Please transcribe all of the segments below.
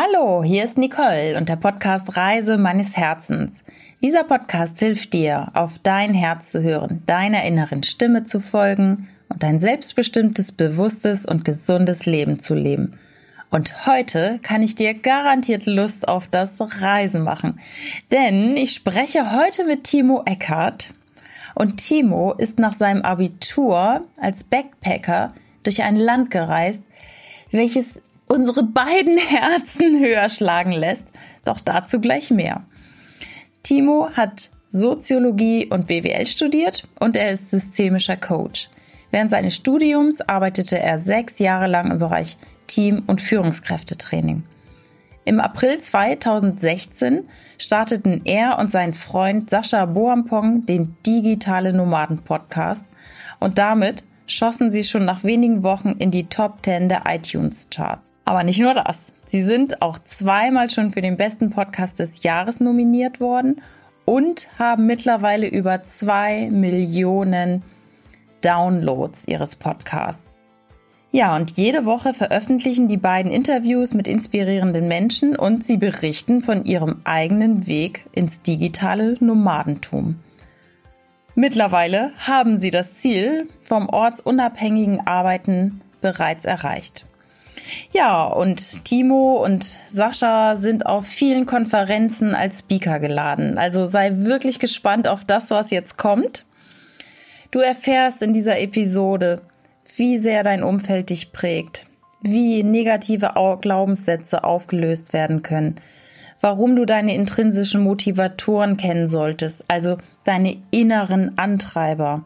Hallo, hier ist Nicole und der Podcast Reise meines Herzens. Dieser Podcast hilft dir, auf dein Herz zu hören, deiner inneren Stimme zu folgen und ein selbstbestimmtes, bewusstes und gesundes Leben zu leben. Und heute kann ich dir garantiert Lust auf das Reisen machen. Denn ich spreche heute mit Timo Eckert. Und Timo ist nach seinem Abitur als Backpacker durch ein Land gereist, welches unsere beiden Herzen höher schlagen lässt. Doch dazu gleich mehr. Timo hat Soziologie und BWL studiert und er ist systemischer Coach. Während seines Studiums arbeitete er sechs Jahre lang im Bereich Team- und Führungskräftetraining. Im April 2016 starteten er und sein Freund Sascha Boampong den Digitale Nomaden Podcast und damit schossen sie schon nach wenigen Wochen in die Top 10 der iTunes Charts. Aber nicht nur das. Sie sind auch zweimal schon für den besten Podcast des Jahres nominiert worden und haben mittlerweile über zwei Millionen Downloads ihres Podcasts. Ja, und jede Woche veröffentlichen die beiden Interviews mit inspirierenden Menschen und sie berichten von ihrem eigenen Weg ins digitale Nomadentum. Mittlerweile haben sie das Ziel vom ortsunabhängigen Arbeiten bereits erreicht. Ja, und Timo und Sascha sind auf vielen Konferenzen als Speaker geladen. Also sei wirklich gespannt auf das, was jetzt kommt. Du erfährst in dieser Episode, wie sehr dein Umfeld dich prägt, wie negative Glaubenssätze aufgelöst werden können, warum du deine intrinsischen Motivatoren kennen solltest, also deine inneren Antreiber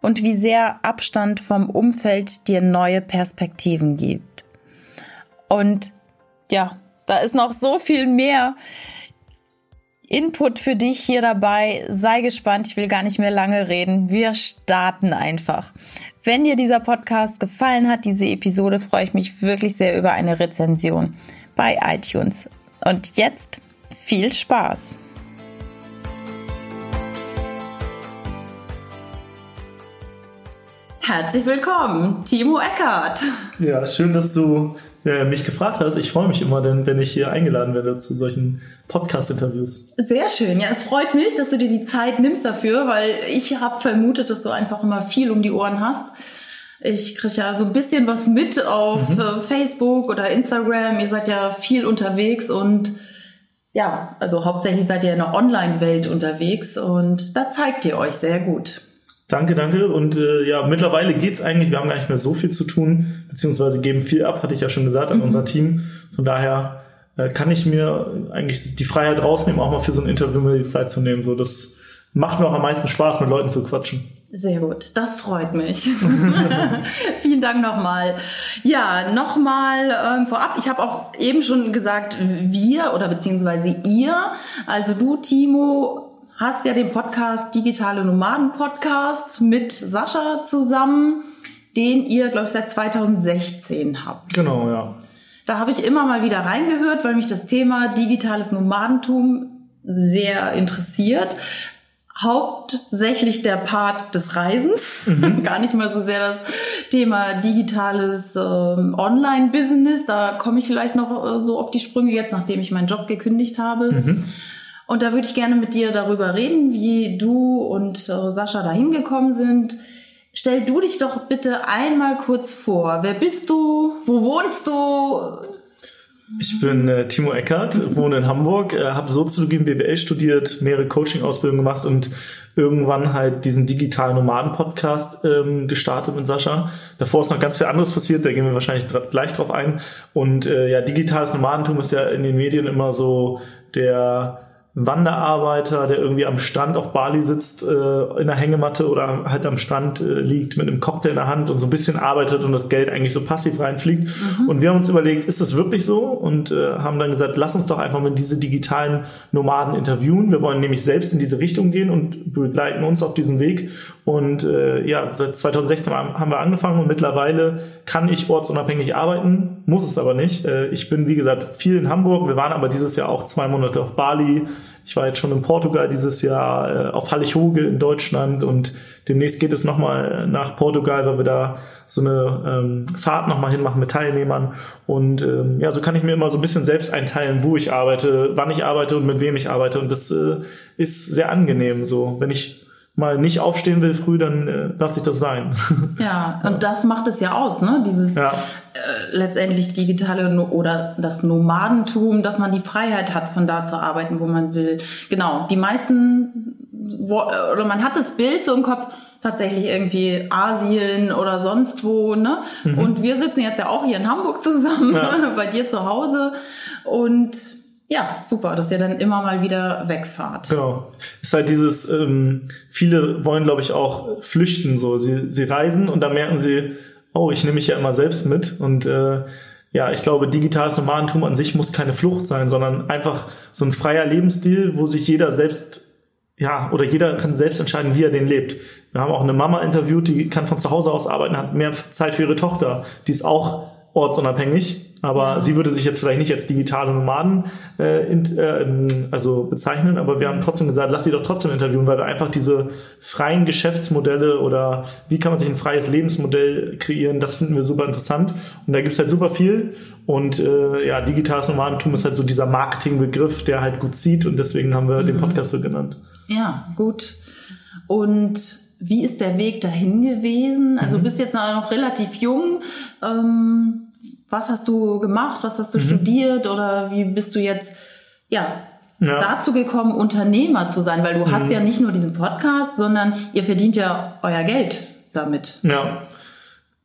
und wie sehr Abstand vom Umfeld dir neue Perspektiven gibt. Und ja, da ist noch so viel mehr Input für dich hier dabei. Sei gespannt, ich will gar nicht mehr lange reden. Wir starten einfach. Wenn dir dieser Podcast gefallen hat, diese Episode, freue ich mich wirklich sehr über eine Rezension bei iTunes. Und jetzt viel Spaß! Herzlich willkommen, Timo Eckert. Ja, schön, dass du äh, mich gefragt hast. Ich freue mich immer, denn, wenn ich hier eingeladen werde zu solchen Podcast-Interviews. Sehr schön. Ja, es freut mich, dass du dir die Zeit nimmst dafür, weil ich habe vermutet, dass du einfach immer viel um die Ohren hast. Ich kriege ja so ein bisschen was mit auf mhm. Äh, Facebook oder Instagram. Ihr seid ja viel unterwegs und ja, also hauptsächlich seid ihr in der Online-Welt unterwegs und da zeigt ihr euch sehr gut. Danke, danke. Und äh, ja, mittlerweile geht's eigentlich. Wir haben gar nicht mehr so viel zu tun, beziehungsweise geben viel ab, hatte ich ja schon gesagt, an mhm. unser Team. Von daher äh, kann ich mir eigentlich die Freiheit rausnehmen, auch mal für so ein Interview mir die Zeit zu nehmen. So, das macht mir auch am meisten Spaß, mit Leuten zu quatschen. Sehr gut, das freut mich. Vielen Dank nochmal. Ja, nochmal ähm, vorab. Ich habe auch eben schon gesagt, wir oder beziehungsweise ihr, also du, Timo, hast ja den Podcast Digitale Nomaden Podcast mit Sascha zusammen, den ihr, glaube ich, seit 2016 habt. Genau, ja. Da habe ich immer mal wieder reingehört, weil mich das Thema digitales Nomadentum sehr interessiert. Hauptsächlich der Part des Reisens, mhm. gar nicht mal so sehr das Thema digitales ähm, Online-Business. Da komme ich vielleicht noch äh, so auf die Sprünge jetzt, nachdem ich meinen Job gekündigt habe. Mhm. Und da würde ich gerne mit dir darüber reden, wie du und äh, Sascha da hingekommen sind. Stell du dich doch bitte einmal kurz vor. Wer bist du? Wo wohnst du? Ich bin äh, Timo Eckert, wohne in Hamburg, äh, habe Soziologie und BWL studiert, mehrere Coaching-Ausbildungen gemacht und irgendwann halt diesen digitalen Nomaden-Podcast ähm, gestartet mit Sascha. Davor ist noch ganz viel anderes passiert, da gehen wir wahrscheinlich gleich drauf ein. Und äh, ja, digitales Nomadentum ist ja in den Medien immer so der Wanderarbeiter, der irgendwie am Strand auf Bali sitzt, äh, in der Hängematte oder halt am Strand äh, liegt mit einem Cocktail in der Hand und so ein bisschen arbeitet und das Geld eigentlich so passiv reinfliegt. Mhm. Und wir haben uns überlegt, ist das wirklich so? Und äh, haben dann gesagt, lass uns doch einfach mal diese digitalen Nomaden interviewen. Wir wollen nämlich selbst in diese Richtung gehen und begleiten uns auf diesem Weg. Und äh, ja, seit 2016 haben wir angefangen und mittlerweile kann ich ortsunabhängig arbeiten, muss es aber nicht. Äh, ich bin, wie gesagt, viel in Hamburg. Wir waren aber dieses Jahr auch zwei Monate auf Bali Ich war jetzt schon in Portugal dieses Jahr, äh, auf Hallig-Hoge in Deutschland und demnächst geht es nochmal nach Portugal, weil wir da so eine ähm, Fahrt nochmal hinmachen mit Teilnehmern. Und ähm, ja, so kann ich mir immer so ein bisschen selbst einteilen, wo ich arbeite, wann ich arbeite und mit wem ich arbeite. Und das äh, ist sehr angenehm so. Wenn ich mal nicht aufstehen will früh, dann äh, lasse ich das sein. Ja, und das macht es ja aus, ne? Dieses ja. äh, letztendlich digitale no oder das Nomadentum, dass man die Freiheit hat, von da zu arbeiten, wo man will. Genau, die meisten wo, oder man hat das Bild so im Kopf, tatsächlich irgendwie Asien oder sonst wo, ne? Mhm. Und wir sitzen jetzt ja auch hier in Hamburg zusammen, ja. bei dir zu Hause und ja, super, dass ihr dann immer mal wieder wegfahrt. Genau. Ist halt dieses, ähm, viele wollen, glaube ich, auch flüchten so. Sie, sie reisen und dann merken sie, oh, ich nehme mich ja immer selbst mit. Und äh, ja, ich glaube, digitales Nomadentum an sich muss keine Flucht sein, sondern einfach so ein freier Lebensstil, wo sich jeder selbst ja, oder jeder kann selbst entscheiden, wie er den lebt. Wir haben auch eine Mama interviewt, die kann von zu Hause aus arbeiten, hat mehr Zeit für ihre Tochter. Die ist auch ortsunabhängig, aber ja. sie würde sich jetzt vielleicht nicht als digitale Nomaden äh, in, äh, also bezeichnen, aber wir haben trotzdem gesagt, lass sie doch trotzdem interviewen, weil wir einfach diese freien Geschäftsmodelle oder wie kann man sich ein freies Lebensmodell kreieren, das finden wir super interessant und da gibt's halt super viel und äh, ja, digitales Nomadentum ist halt so dieser Marketingbegriff, der halt gut zieht und deswegen haben wir mhm. den Podcast so genannt. Ja, gut. Und wie ist der Weg dahin gewesen? Also mhm. du bist jetzt noch relativ jung. Ähm, was hast du gemacht? Was hast du mhm. studiert? Oder wie bist du jetzt, ja, ja, dazu gekommen, Unternehmer zu sein? Weil du mhm. hast ja nicht nur diesen Podcast, sondern ihr verdient ja euer Geld damit. Ja.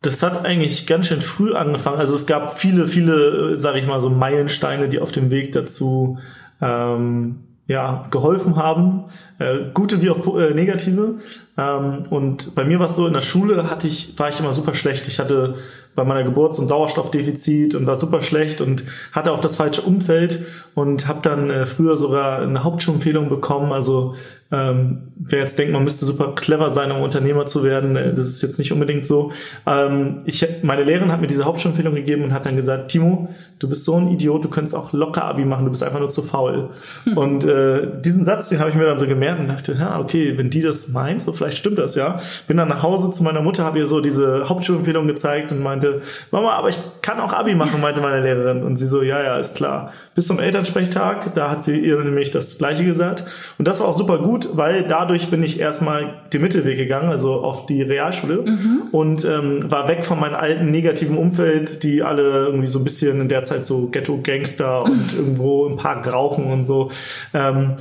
Das hat eigentlich ganz schön früh angefangen. Also es gab viele, viele, sage ich mal, so Meilensteine, die auf dem Weg dazu ähm, ja, geholfen haben, äh, gute wie auch äh, negative. Ähm, und bei mir war es so, in der Schule hatte ich, war ich immer super schlecht. Ich hatte bei meiner Geburt so ein Sauerstoffdefizit und war super schlecht und hatte auch das falsche Umfeld und habe dann äh, früher sogar eine Hauptschulempfehlung bekommen. Also ähm, wer jetzt denkt, man müsste super clever sein, um Unternehmer zu werden, äh, das ist jetzt nicht unbedingt so. Ähm, ich, meine Lehrerin hat mir diese Hauptschulempfehlung gegeben und hat dann gesagt, Timo, du bist so ein Idiot, du könntest auch locker Abi machen, du bist einfach nur zu faul. Hm. Und äh, diesen Satz, den habe ich mir dann so gemerkt und dachte, ja, okay, wenn die das meint, so vielleicht stimmt das ja. Bin dann nach Hause zu meiner Mutter, habe ihr so diese Hauptschulempfehlung gezeigt und meinte, Mama, aber ich kann auch Abi machen, meinte meine Lehrerin. Und sie so, ja, ja, ist klar. Bis zum Elternsprechtag, da hat sie ihr nämlich das Gleiche gesagt. Und das war auch super gut, weil dadurch bin ich erstmal den Mittelweg gegangen, also auf die Realschule mhm. und ähm, war weg von meinem alten negativen Umfeld, die alle irgendwie so ein bisschen in der Zeit so Ghetto-Gangster und irgendwo im Park rauchen und so. Ähm,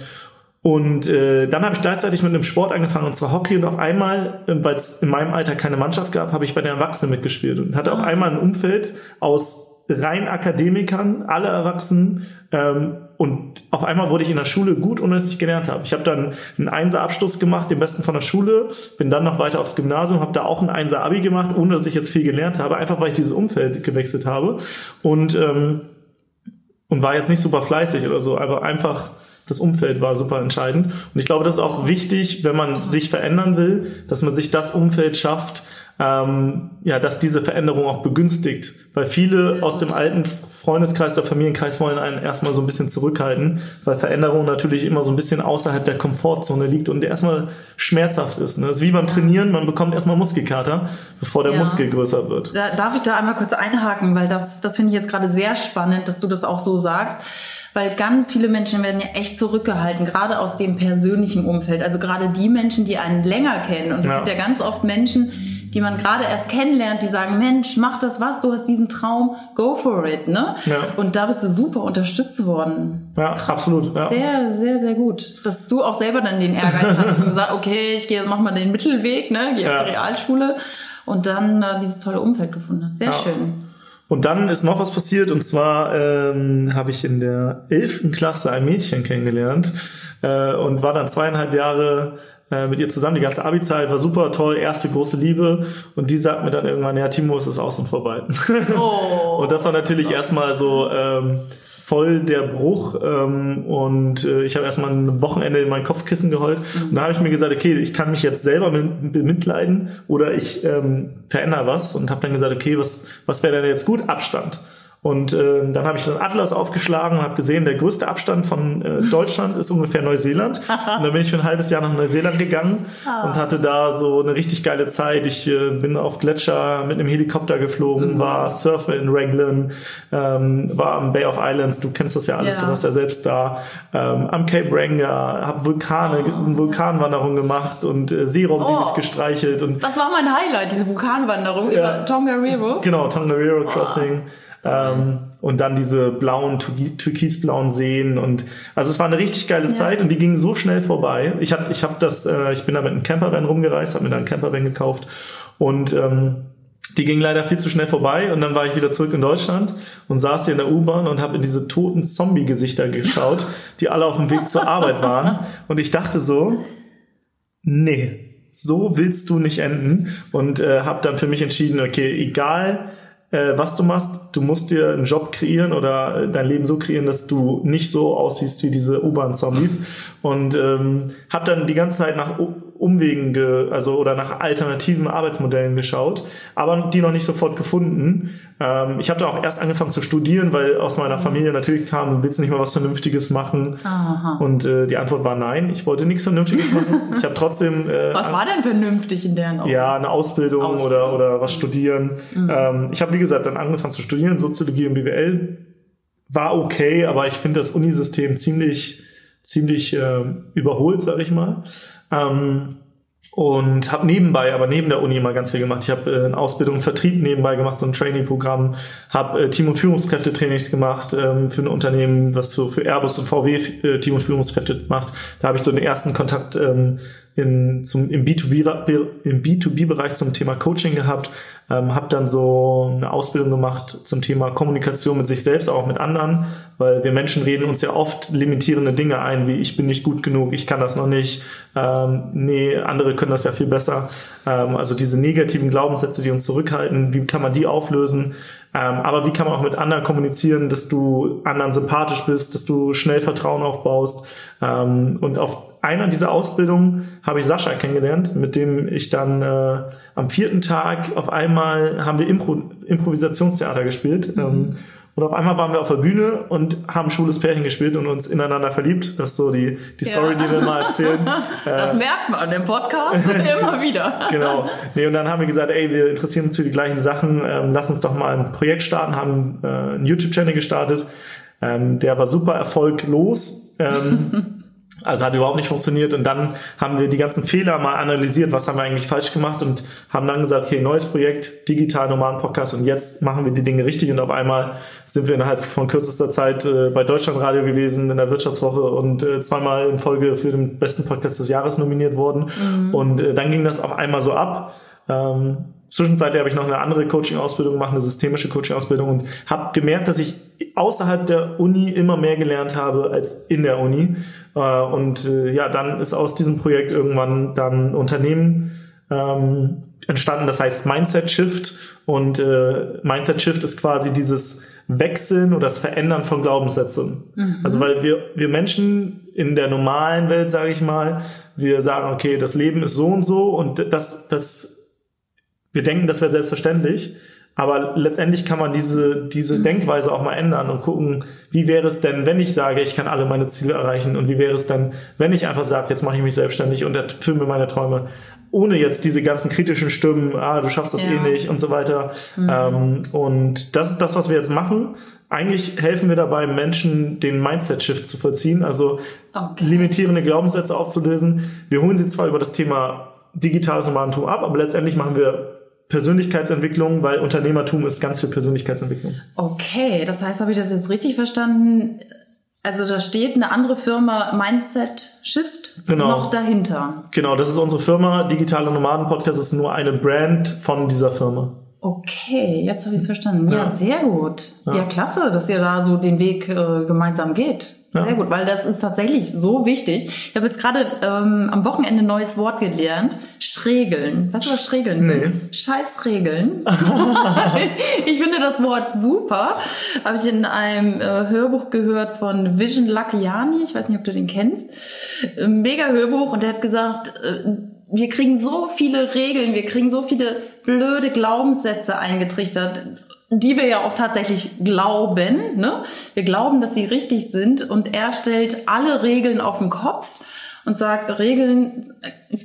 und äh, dann habe ich gleichzeitig mit einem Sport angefangen, und zwar Hockey. Und auf einmal, äh, weil es in meinem Alter keine Mannschaft gab, habe ich bei den Erwachsenen mitgespielt und hatte auf ah. einmal ein Umfeld aus rein Akademikern, alle Erwachsenen. Ähm, und auf einmal wurde ich in der Schule gut, ohne dass ich gelernt habe. Ich habe dann einen Einser-Abschluss gemacht, den besten von der Schule, bin dann noch weiter aufs Gymnasium, habe da auch ein Einser-Abi gemacht, ohne dass ich jetzt viel gelernt habe, einfach weil ich dieses Umfeld gewechselt habe. Und, ähm, und war jetzt nicht super fleißig oder so, aber einfach das Umfeld war super entscheidend. Und ich glaube, das ist auch wichtig, wenn man sich verändern will, dass man sich das Umfeld schafft, ähm, ja, dass diese Veränderung auch begünstigt. Weil viele aus dem alten Freundeskreis oder Familienkreis wollen einen erstmal so ein bisschen zurückhalten, weil Veränderung natürlich immer so ein bisschen außerhalb der Komfortzone liegt und erstmal schmerzhaft ist. Ne? Das ist wie beim Trainieren, man bekommt erstmal Muskelkater, bevor der ja. Muskel größer wird. Da, darf ich da einmal kurz einhaken, weil das, das finde ich jetzt gerade sehr spannend, dass du das auch so sagst weil ganz viele Menschen werden ja echt zurückgehalten, gerade aus dem persönlichen Umfeld. Also gerade die Menschen, die einen länger kennen. Und das ja. sind ja ganz oft Menschen, die man gerade erst kennenlernt, die sagen, Mensch, mach das was, du hast diesen Traum, go for it, ne? Ja. Und da bist du super unterstützt worden. Ja, absolut. Ja. Sehr, sehr, sehr gut. Dass du auch selber dann den Ehrgeiz hast und gesagt, okay, ich gehe, mach mal den Mittelweg, ne? Geh ja. auf die Realschule und dann äh, dieses tolle Umfeld gefunden hast. Sehr schön. Und dann ist noch was passiert und zwar ähm, habe ich in der elften Klasse ein Mädchen kennengelernt äh, und war dann zweieinhalb Jahre äh, mit ihr zusammen. Die ganze Abi-Zeit war super toll, erste große Liebe und die sagt mir dann irgendwann, ja Timo, es ist aus und vorbei. Oh. und das war natürlich erstmal so... Ähm, voll der Bruch ähm, und äh, ich habe erstmal ein Wochenende in mein Kopfkissen geheult mhm. und da habe ich mir gesagt, okay, ich kann mich jetzt selber bemitleiden oder ich ähm, verändere was und habe dann gesagt, okay, was was wäre denn jetzt gut? Abstand. Und äh, dann habe ich den Atlas aufgeschlagen und habe gesehen, der größte Abstand von äh, Deutschland ist ungefähr Neuseeland. Und dann bin ich für ein halbes Jahr nach Neuseeland gegangen oh. und hatte da so eine richtig geile Zeit. Ich äh, bin auf Gletscher mit einem Helikopter geflogen, mhm. war surfen in Raglan, ähm, war am Bay of Islands, du kennst das ja alles, ja. du warst ja selbst da, ähm, am Cape Ranga, habe Vulkane, oh. Vulkanwanderung gemacht und äh, Seeraumbabys oh. gestreichelt. Und das war mein Highlight, diese Vulkanwanderung ja. über Tongariro. Genau, Tongariro Crossing. Ähm, und dann diese blauen, türkisblauen Seen und also es war eine richtig geile ja. Zeit und die ging so schnell vorbei. Ich habe ich hab das, äh, ich bin da mit einem Campervan rumgereist, habe mir da einen Campervan gekauft und ähm, die ging leider viel zu schnell vorbei und dann war ich wieder zurück in Deutschland und saß hier in der U-Bahn und habe in diese toten Zombie-Gesichter geschaut, die alle auf dem Weg zur Arbeit waren und ich dachte so, nee, so willst du nicht enden und äh, habe dann für mich entschieden, okay, egal äh, was du machst, du musst dir einen Job kreieren oder äh, dein Leben so kreieren, dass du nicht so aussiehst wie diese U-Bahn-Zombies. Und ähm, habe dann die ganze Zeit nach Umwegen, ge, also oder nach alternativen Arbeitsmodellen geschaut, aber die noch nicht sofort gefunden. Ähm, ich habe dann auch erst angefangen zu studieren, weil aus meiner Familie natürlich kam, willst du nicht mal was Vernünftiges machen? Aha. Und äh, die Antwort war nein, ich wollte nichts Vernünftiges machen. Ich habe trotzdem. Äh, was war denn vernünftig in deren Augen? Ja, eine Ausbildung, Ausbildung. oder oder was studieren. Mhm. Ähm, ich habe wie gesagt dann angefangen zu studieren, Soziologie und BWL. War okay, aber ich finde das Unisystem ziemlich ziemlich äh, überholt, sage ich mal. Ähm, und habe nebenbei, aber neben der Uni immer ganz viel gemacht. Ich habe äh, eine Ausbildung Vertrieb nebenbei gemacht, so ein Training-Programm, habe äh, Team- und Führungskräfte-Trainings gemacht ähm, für ein Unternehmen, was so für Airbus und VW äh, Team- und Führungskräfte macht. Da habe ich so den ersten Kontakt ähm, in, zum, im B2B, im B2B-Bereich zum Thema Coaching gehabt, ähm, habe dann so eine Ausbildung gemacht zum Thema Kommunikation mit sich selbst, auch mit anderen, weil wir Menschen reden uns ja oft limitierende Dinge ein, wie ich bin nicht gut genug, ich kann das noch nicht, ähm, nee, andere können das ja viel besser. Ähm, also diese negativen Glaubenssätze, die uns zurückhalten, wie kann man die auflösen? Ähm, aber wie kann man auch mit anderen kommunizieren, dass du anderen sympathisch bist, dass du schnell Vertrauen aufbaust ähm, und auf einer dieser Ausbildungen habe ich Sascha kennengelernt, mit dem ich dann äh, am vierten Tag auf einmal haben wir Impro Improvisationstheater gespielt. Mhm. Ähm, und auf einmal waren wir auf der Bühne und haben schwules Pärchen gespielt und uns ineinander verliebt. Das ist so die, die Story, ja. die wir mal erzählen. Das äh, merkt man im Podcast immer wieder. genau. Nee, und dann haben wir gesagt, ey, wir interessieren uns für die gleichen Sachen. Ähm, lass uns doch mal ein Projekt starten, haben äh, einen YouTube-Channel gestartet. Ähm, der war super erfolglos. Ähm, Also hat überhaupt nicht funktioniert. Und dann haben wir die ganzen Fehler mal analysiert, was haben wir eigentlich falsch gemacht? Und haben dann gesagt, okay, neues Projekt, digital normalen Podcast. Und jetzt machen wir die Dinge richtig. Und auf einmal sind wir innerhalb von kürzester Zeit äh, bei Deutschlandradio gewesen in der Wirtschaftswoche und äh, zweimal in Folge für den besten Podcast des Jahres nominiert worden. Mhm. und äh, dann ging das auf einmal so ab. Ähm, Zwischenzeitlich habe ich noch eine andere Coaching-Ausbildung gemacht, eine systemische Coaching-Ausbildung und habe gemerkt, dass ich außerhalb der Uni immer mehr gelernt habe als in der Uni. Äh, und äh, ja, dann ist aus diesem Projekt irgendwann dann Unternehmen ähm, entstanden, das heißt Mindset Shift. Und äh, Mindset Shift ist quasi dieses Wechseln oder das Verändern von Glaubenssätzen. Mhm. Also weil wir, wir Menschen in der normalen Welt, sage ich mal, wir sagen, okay, das Leben ist so und so und das, das wir denken, das wäre selbstverständlich, aber letztendlich kann man diese, diese Denkweise auch mal ändern und gucken, wie wäre es denn, wenn ich sage, ich kann alle meine Ziele erreichen und wie wäre es denn, wenn ich einfach sage, jetzt mache ich mich selbstständig und erfülle mir meine Träume, ohne jetzt diese ganzen kritischen Stimmen, ah, du schaffst das ja. eh nicht und so weiter. Mhm. Ähm, und das ist das, was wir jetzt machen. Eigentlich helfen wir dabei, Menschen den Mindset-Shift zu vollziehen, also okay. limitierende Glaubenssätze aufzulösen. Wir holen sie zwar über das Thema digitales Nomadentum ab, aber letztendlich machen wir Persönlichkeitsentwicklung, weil Unternehmertum ist ganz viel Persönlichkeitsentwicklung. Okay, das heißt, habe ich das jetzt richtig verstanden? Also da steht eine andere Firma Mindset Shift genau. noch dahinter. Genau, das ist unsere Firma. Digitale Nomaden Podcast ist nur eine Brand von dieser Firma. Okay, jetzt habe ich es verstanden. Ja, ja, sehr gut. Ja. ja. klasse, dass ihr da so den Weg äh, gemeinsam geht. Ja. Sehr gut, weil das ist tatsächlich so wichtig. Ich habe jetzt gerade ähm, am Wochenende ein neues Wort gelernt. Schrägeln. Weißt du, was Schrägeln nee. sind? Scheißregeln. ich finde das Wort super. Habe ich in einem äh, Hörbuch gehört von Vision Lakiani. Ich weiß nicht, ob du den kennst. Mega Hörbuch. Und der hat gesagt, äh, wir kriegen so viele Regeln, wir kriegen so viele blöde Glaubenssätze eingetrichtert die wir ja auch tatsächlich glauben. Ne? Wir glauben, dass sie richtig sind und er stellt alle Regeln auf den Kopf und sagt, Regeln,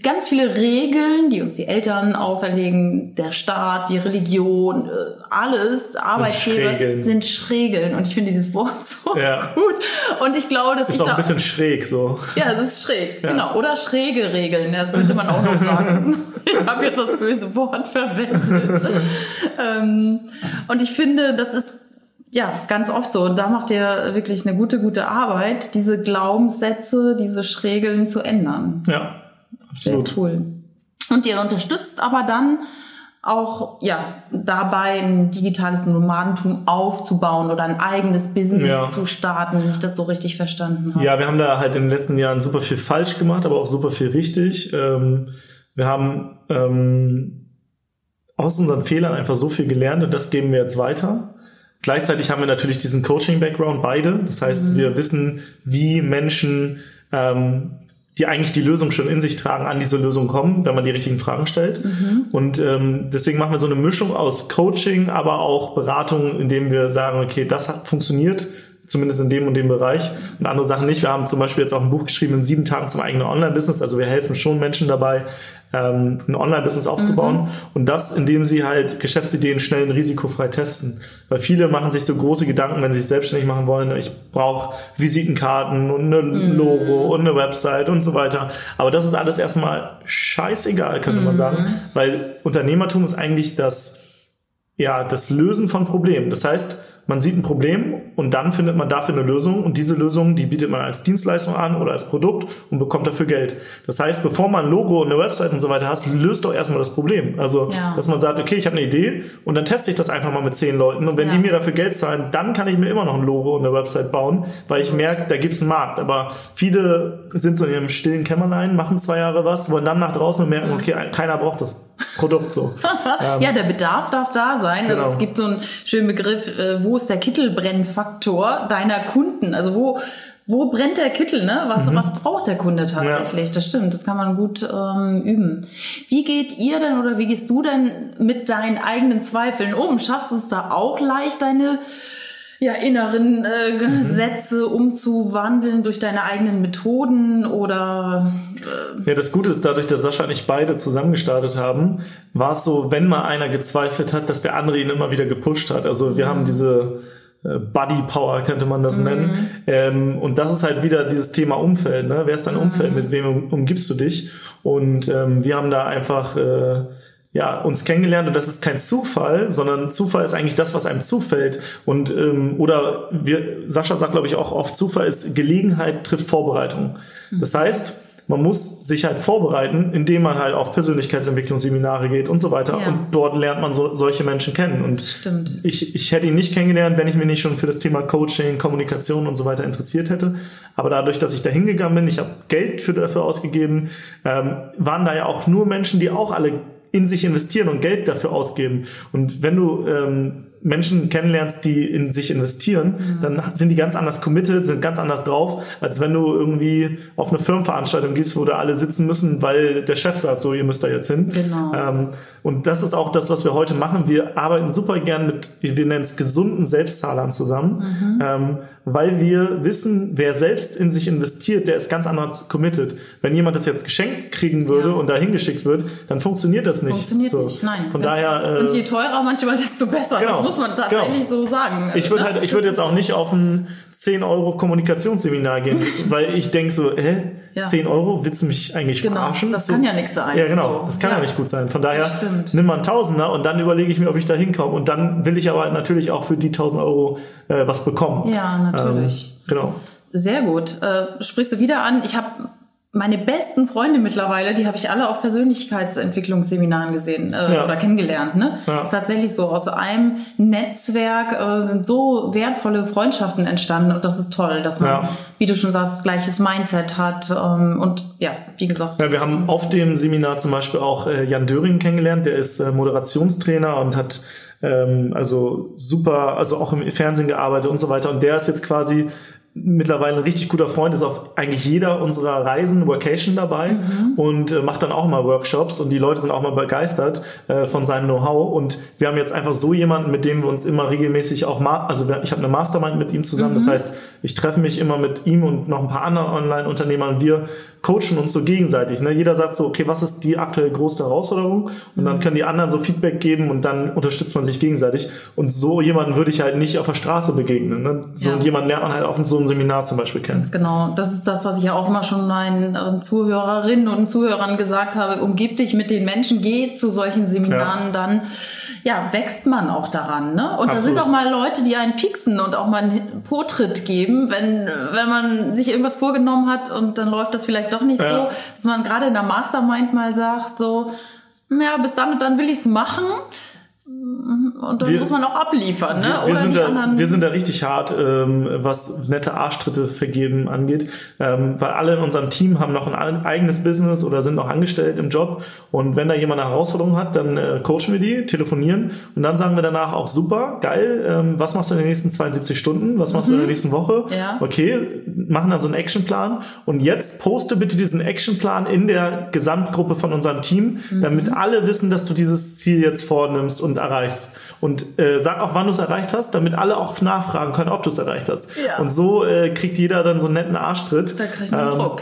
ganz viele Regeln, die uns die Eltern auferlegen, der Staat, die Religion, äh, alles, sind Arbeitgeber Schrägeln. sind Schrägeln. Und ich finde dieses Wort so ja. gut. Und ich glaube, dass ist ich auch da, ein bisschen schräg so. Ja, das ist schräg, ja. genau. Oder schräge Regeln, das könnte man auch noch sagen. ich habe jetzt das böse Wort verwendet. ähm, und ich finde, das ist ja, ganz oft so. Und da macht ihr wirklich eine gute, gute Arbeit, diese Glaubenssätze, diese Schrägeln zu ändern. Ja, absolut. Sehr cool. Und ihr unterstützt aber dann auch ja dabei ein digitales Nomadentum aufzubauen oder ein eigenes Business ja. zu starten, wenn ich das so richtig verstanden habe. Ja, wir haben da halt in den letzten Jahren super viel falsch gemacht, aber auch super viel richtig. Ähm, wir haben ähm, aus unseren Fehlern einfach so viel gelernt und das geben wir jetzt weiter. Gleichzeitig haben wir natürlich diesen Coaching-Background beide. Das heißt, mhm. wir wissen, wie Menschen, ähm, die eigentlich die Lösung schon in sich tragen, an diese Lösung kommen, wenn man die richtigen Fragen stellt. Mhm. Und ähm, deswegen machen wir so eine Mischung aus Coaching, aber auch Beratung, indem wir sagen, okay, das hat funktioniert, zumindest in dem und dem Bereich und andere Sachen nicht. Wir haben zum Beispiel jetzt auch ein Buch geschrieben in sieben Tagen zum eigenen Online-Business. Also wir helfen schon Menschen dabei, ähm, ein Online-Business aufzubauen mhm. und das, indem sie halt Geschäftsideen schnell und risikofrei testen. Weil viele machen sich so große Gedanken, wenn sie sich selbstständig machen wollen, ich brauche Visitenkarten und ein mhm. Logo und eine Website und so weiter. Aber das ist alles erstmal scheißegal, könnte mhm. man sagen, weil Unternehmertum ist eigentlich das ja, das Lösen von Problemen. Das heißt, man sieht ein Problem und dann findet man dafür eine Lösung und diese Lösung, die bietet man als Dienstleistung an oder als Produkt und bekommt dafür Geld. Das heißt, bevor man ein Logo und eine Website und so weiter hast, löst doch erstmal das Problem. Also, ja. dass man sagt, okay, ich habe eine Idee und dann teste ich das einfach mal mit zehn Leuten und wenn ja. die mir dafür Geld zahlen, dann kann ich mir immer noch ein Logo und eine Website bauen, weil ich merke, da gibt's einen Markt. Aber viele sind so in ihrem stillen Kämmerlein, machen zwei Jahre was, wollen dann nach draußen und merken, okay, keiner braucht das Produkt so. ähm, ja, der Bedarf darf da sein. Also genau. es gibt so einen schönen Begriff, äh, wo ist der Kittelbrennfaktor deiner Kunden? Also wo wo brennt der Kittel, ne? Was, mhm. was braucht der Kunde tatsächlich? Ja. Das stimmt, das kann man gut ähm, üben. Wie geht ihr denn oder wie gehst du denn mit deinen eigenen Zweifeln um? Schaffst du es da auch leicht, deine ja, inneren äh, mhm. Sätze umzuwandeln durch deine eigenen Methoden oder äh Ja, das Gute ist, dadurch, dass Sascha und ich beide zusammengestartet haben, war es so, wenn mal einer gezweifelt hat, dass der andere ihn immer wieder gepusht hat. Also wir mhm. haben diese äh, Body Power könnte man das mhm. nennen. Ähm, und das ist halt wieder dieses Thema Umfeld. Ne? Wer ist dein mhm. Umfeld? Mit wem umgibst du dich? Und ähm, wir haben da einfach äh, ja, uns kennengelernt und das ist kein Zufall, sondern Zufall ist eigentlich das, was einem zufällt. Und ähm, oder wir, Sascha sagt, glaube ich, auch oft, Zufall ist Gelegenheit trifft Vorbereitung. Mhm. Das heißt, man muss sich halt vorbereiten, indem man halt auf Persönlichkeitsentwicklungsseminare geht und so weiter. Ja. Und dort lernt man so, solche Menschen kennen. Und Stimmt. Ich, ich hätte ihn nicht kennengelernt, wenn ich mich nicht schon für das Thema Coaching, Kommunikation und so weiter interessiert hätte. Aber dadurch, dass ich da hingegangen bin, ich habe Geld für dafür ausgegeben, ähm, waren da ja auch nur Menschen, die auch alle in sich investieren und Geld dafür ausgeben. Und wenn du ähm, Menschen kennenlernst, die in sich investieren, mhm. dann sind die ganz anders committed, sind ganz anders drauf, als wenn du irgendwie auf eine Firmenveranstaltung gehst, wo da alle sitzen müssen, weil der Chef sagt, so, ihr müsst da jetzt hin. Genau. Ähm, und das ist auch das, was wir heute machen. Wir arbeiten super gern mit, wir nennen es gesunden Selbstzahlern zusammen, mhm. ähm, weil wir wissen, wer selbst in sich investiert, der ist ganz anders committed. Wenn jemand das jetzt geschenkt kriegen würde ja. und da hingeschickt wird, dann funktioniert das nicht. Funktioniert so. nicht, nein. Von daher. Äh, und je teurer manchmal, desto besser. Genau muss man tatsächlich genau. so sagen. Ich würde ne? halt, ich würde jetzt auch nicht auf ein 10 Euro Kommunikationsseminar gehen, weil ich denke so, hä, ja. 10 Euro, willst du mich eigentlich genau, verarschen? Das kann ja nichts sein. Ja, genau, so. das kann ja. ja. nicht gut sein. Von daher nimm mal einen Tausender und dann überlege ich mir, ob ich da hinkomme. Und dann will ich aber natürlich auch für die 1000 Euro äh, was bekommen. Ja, natürlich. Ähm, genau. Sehr gut. Äh, sprichst du wieder an. Ich habe meine besten Freunde mittlerweile, die habe ich alle auf Persönlichkeitsentwicklungsseminaren gesehen äh, ja. oder kennengelernt. Ne? Ja. Ist tatsächlich so. Aus einem Netzwerk äh, sind so wertvolle Freundschaften entstanden und das ist toll, dass man, ja. wie du schon sagst, gleiches Mindset hat ähm, und ja, wie gesagt. Ja, wir haben auf dem Seminar zum Beispiel auch äh, Jan Döring kennengelernt, der ist äh, Moderationstrainer und hat ähm, also super, also auch im Fernsehen gearbeitet und so weiter. Und der ist jetzt quasi mittlerweile ein richtig guter Freund, ist auf eigentlich jeder unserer Reisen, Workation dabei mhm. und äh, macht dann auch mal Workshops und die Leute sind auch mal begeistert äh, von seinem Know-how und wir haben jetzt einfach so jemanden, mit dem wir uns immer regelmäßig auch mal, also ich habe eine Mastermind mit ihm zusammen, mhm. das heißt, ich treffe mich immer mit ihm und noch ein paar anderen Online-Unternehmern, wir coachen uns so gegenseitig. Ne? Jeder sagt so, okay, was ist die aktuell größte Herausforderung? Und dann mhm. können die anderen so Feedback geben und dann unterstützt man sich gegenseitig. Und so jemanden würde ich halt nicht auf der Straße begegnen. Ne? So ja. jemanden lernt man halt auf so einem Seminar zum Beispiel kennen. Ganz genau. Das ist das, was ich ja auch immer schon meinen äh, Zuhörerinnen und Zuhörern gesagt habe. Umgib dich mit den Menschen, geh zu solchen Seminaren, ja. dann ja, wächst man auch daran. Ne? Und Absolut. da sind auch mal Leute, die einen pieksen und auch mal einen Potritt geben, wenn, wenn man sich irgendwas vorgenommen hat und dann läuft das vielleicht doch nicht ja. so, dass man gerade in der Mastermind mal sagt, so, ja, bis dann und dann will ich's machen. Und dann wir, muss man auch abliefern, ne? Wir, wir sind da, wir sind da richtig hart, ähm, was nette Arschtritte vergeben angeht, ähm, weil alle in unserem Team haben noch ein eigenes Business oder sind noch angestellt im Job. Und wenn da jemand eine Herausforderung hat, dann äh, coachen wir die, telefonieren und dann sagen wir danach auch super, geil, ähm, was machst du in den nächsten 72 Stunden? Was machst mhm. du in der mhm. nächsten Woche? Ja. Okay, machen dann so einen Actionplan und jetzt poste bitte diesen Actionplan in der Gesamtgruppe von unserem Team, mhm. damit alle wissen, dass du dieses Ziel jetzt vornimmst und erreichst. Und äh, sag auch, wann du es erreicht hast, damit alle auch nachfragen können, ob du es erreicht hast. Ja. Und so äh, kriegt jeder dann so einen netten Arschtritt. Da kriegt man ähm, Druck.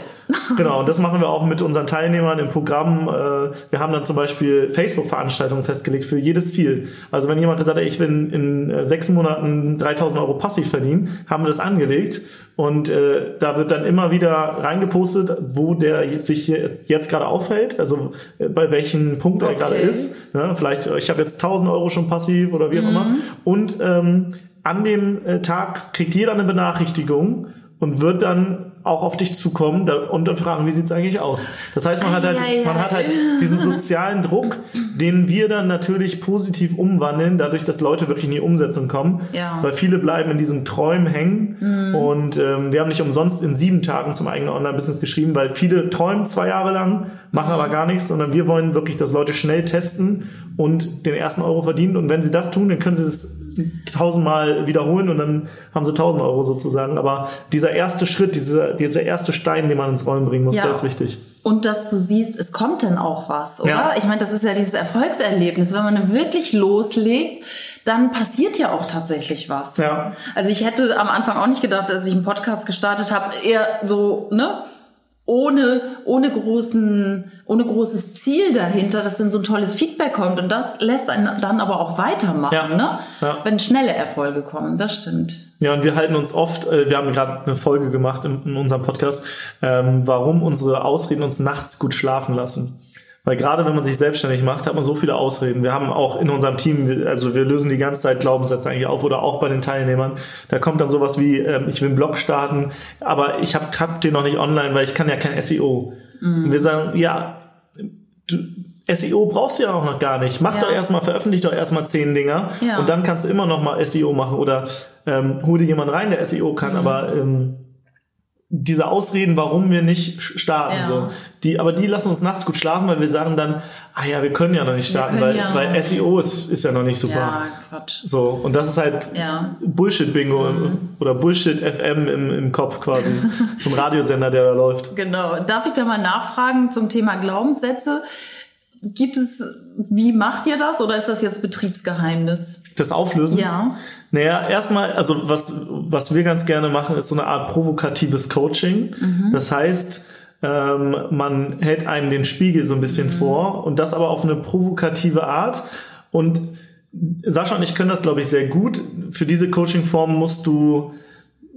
Genau, und das machen wir auch mit unseren Teilnehmern im Programm. Äh, wir haben dann zum Beispiel Facebook-Veranstaltungen festgelegt für jedes Ziel. Also wenn jemand gesagt hat, ich will in, sechs Monaten 3000 Euro passiv verdienen, haben wir das angelegt. Und äh, da wird dann immer wieder reingepostet, wo der sich jetzt, jetzt gerade aufhält, also äh, bei welchem Punkt okay. er gerade ist. Ja, vielleicht, ich habe jetzt 1000 Euro schon passiv oder wie auch mhm. immer. Und ähm, an dem äh, Tag kriegt jeder eine Benachrichtigung und wird dann auch auf dich zukommen da, und dann fragen, wie sieht's eigentlich aus? Das heißt, man hat halt, man hat halt diesen sozialen Druck, den wir dann natürlich positiv umwandeln, dadurch, dass Leute wirklich in die Umsetzung kommen, ja. weil viele bleiben in diesen Träumen hängen mhm. und ähm, wir haben nicht umsonst in sieben Tagen zum eigenen Online-Business geschrieben, weil viele träumen zwei Jahre lang, machen aber gar nichts, sondern wir wollen wirklich, dass Leute schnell testen und den ersten Euro verdienen und wenn sie das tun, dann können sie es tausendmal wiederholen und dann haben sie tausend Euro sozusagen. Aber dieser erste Schritt, dieser, dieser erste Stein, den man ins Rollen bringen muss, ja. der ist wichtig. Und dass du siehst, es kommt dann auch was, oder? Ja. Ich meine, das ist ja dieses Erfolgserlebnis. Wenn man dann wirklich loslegt, dann passiert ja auch tatsächlich was. Ja. Also ich hätte am Anfang auch nicht gedacht, als ich einen Podcast gestartet habe, eher so, ne? Ohne, ohne großen, ohne großes Ziel dahinter, dass dann so ein tolles Feedback kommt. Und das lässt einen dann aber auch weitermachen, ja, ne? Ja. Wenn schnelle Erfolge kommen. Das stimmt. Ja, und wir halten uns oft, äh, wir haben gerade eine Folge gemacht in, in unserem Podcast, ähm, warum unsere Ausreden uns nachts gut schlafen lassen. Weil gerade wenn man sich selbstständig macht, hat man so viele Ausreden. Wir haben auch in unserem Team, also wir lösen die ganze Zeit Glaubenssätze eigentlich auf oder auch bei den Teilnehmern. Da kommt dann sowas wie, ähm, ich will einen Blog starten, aber ich habe hab den noch nicht online, weil ich kann ja kein SEO. Mhm. Und wir sagen, ja, du, SEO brauchst du ja auch noch gar nicht. Mach ja. doch erstmal, veröffentlich doch erstmal zehn Dinger ja. und dann kannst du immer noch mal SEO machen oder ähm, hol dir jemanden rein, der SEO kann, mhm. aber ähm, diese Ausreden, warum wir nicht starten, ja. so. Die, aber die lassen uns nachts gut schlafen, weil wir sagen dann, ah ja, wir können ja noch nicht starten, weil, ja weil SEO ist, ist ja noch nicht super. Ja, Quatsch. So. Und das ist halt ja. Bullshit-Bingo mhm. oder Bullshit-FM im, im Kopf quasi. zum Radiosender, der da läuft. Genau. Darf ich da mal nachfragen zum Thema Glaubenssätze? Gibt es, wie macht ihr das oder ist das jetzt Betriebsgeheimnis? Das Auflösen? Ja. Naja, erstmal, also was, was wir ganz gerne machen, ist so eine Art provokatives Coaching. Mhm. Das heißt, ähm, man hält einem den Spiegel so ein bisschen mhm. vor und das aber auf eine provokative Art. Und Sascha und ich können das, glaube ich, sehr gut. Für diese Coaching-Form musst du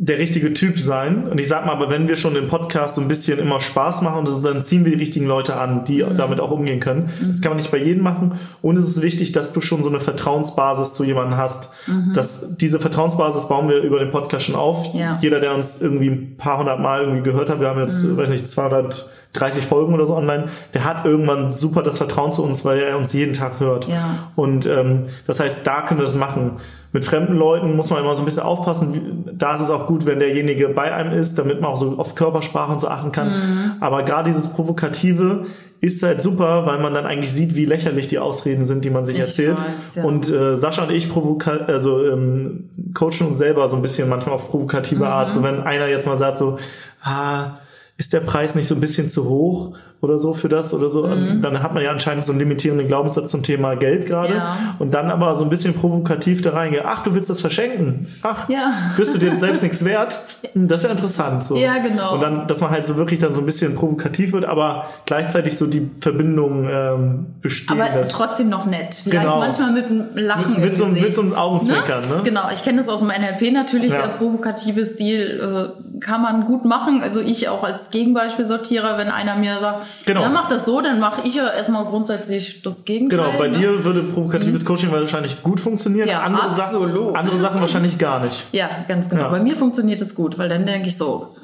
der richtige Typ sein. Und ich sag mal, aber wenn wir schon den Podcast so ein bisschen immer Spaß machen, dann ziehen wir die richtigen Leute an, die mhm. damit auch umgehen können. Mhm. Das kann man nicht bei jedem machen. Und es ist wichtig, dass du schon so eine Vertrauensbasis zu jemandem hast. Mhm. Das, diese Vertrauensbasis bauen wir über den Podcast schon auf. Ja. Jeder, der uns irgendwie ein paar hundert Mal irgendwie gehört hat, wir haben jetzt, mhm. weiß nicht, 230 Folgen oder so online, der hat irgendwann super das Vertrauen zu uns, weil er uns jeden Tag hört. Ja. Und ähm, das heißt, da können wir das machen. Mit fremden Leuten muss man immer so ein bisschen aufpassen. Da ist es auch gut, wenn derjenige bei einem ist, damit man auch so auf Körpersprache und so achten kann. Mhm. Aber gerade dieses Provokative ist halt super, weil man dann eigentlich sieht, wie lächerlich die Ausreden sind, die man sich Ich erzählt. weiß, ja. Und äh, Sascha und ich provoka also ähm, coachen uns selber so ein bisschen manchmal auf provokative Mhm. Art. So wenn einer jetzt mal sagt so, ah, ist der Preis nicht so ein bisschen zu hoch oder so für das oder so, dann hat man ja anscheinend so einen limitierenden Glaubenssatz zum Thema Geld gerade. Mhm. Ja. Und dann aber so ein bisschen provokativ da reingehe, ach, du willst das verschenken. Ach, Ja. bist du dir selbst nichts wert? Hm, Das ist ja interessant. So. Ja, genau. Und dann, dass man halt so wirklich dann so ein bisschen provokativ wird, aber gleichzeitig so die Verbindung ähm, bestehen Aber lässt. trotzdem noch nett. Vielleicht Genau. manchmal mit einem Lachen Mit- mit so mit so einem Augenzwinkern, ne? Genau, ich kenne das aus dem NLP natürlich, Ja. der provokative Stil äh, kann man gut machen. Also ich auch als Gegenbeispiel sortiere, wenn einer mir sagt, Genau. ja, mach das so, dann mache ich ja erstmal grundsätzlich das Gegenteil. Genau, bei ne? dir würde provokatives Coaching wahrscheinlich gut funktionieren, Ja, andere, absolut. Sachen, andere Sachen wahrscheinlich gar nicht. Ja, ganz genau. Ja. Bei mir funktioniert es gut, weil dann denke ich so,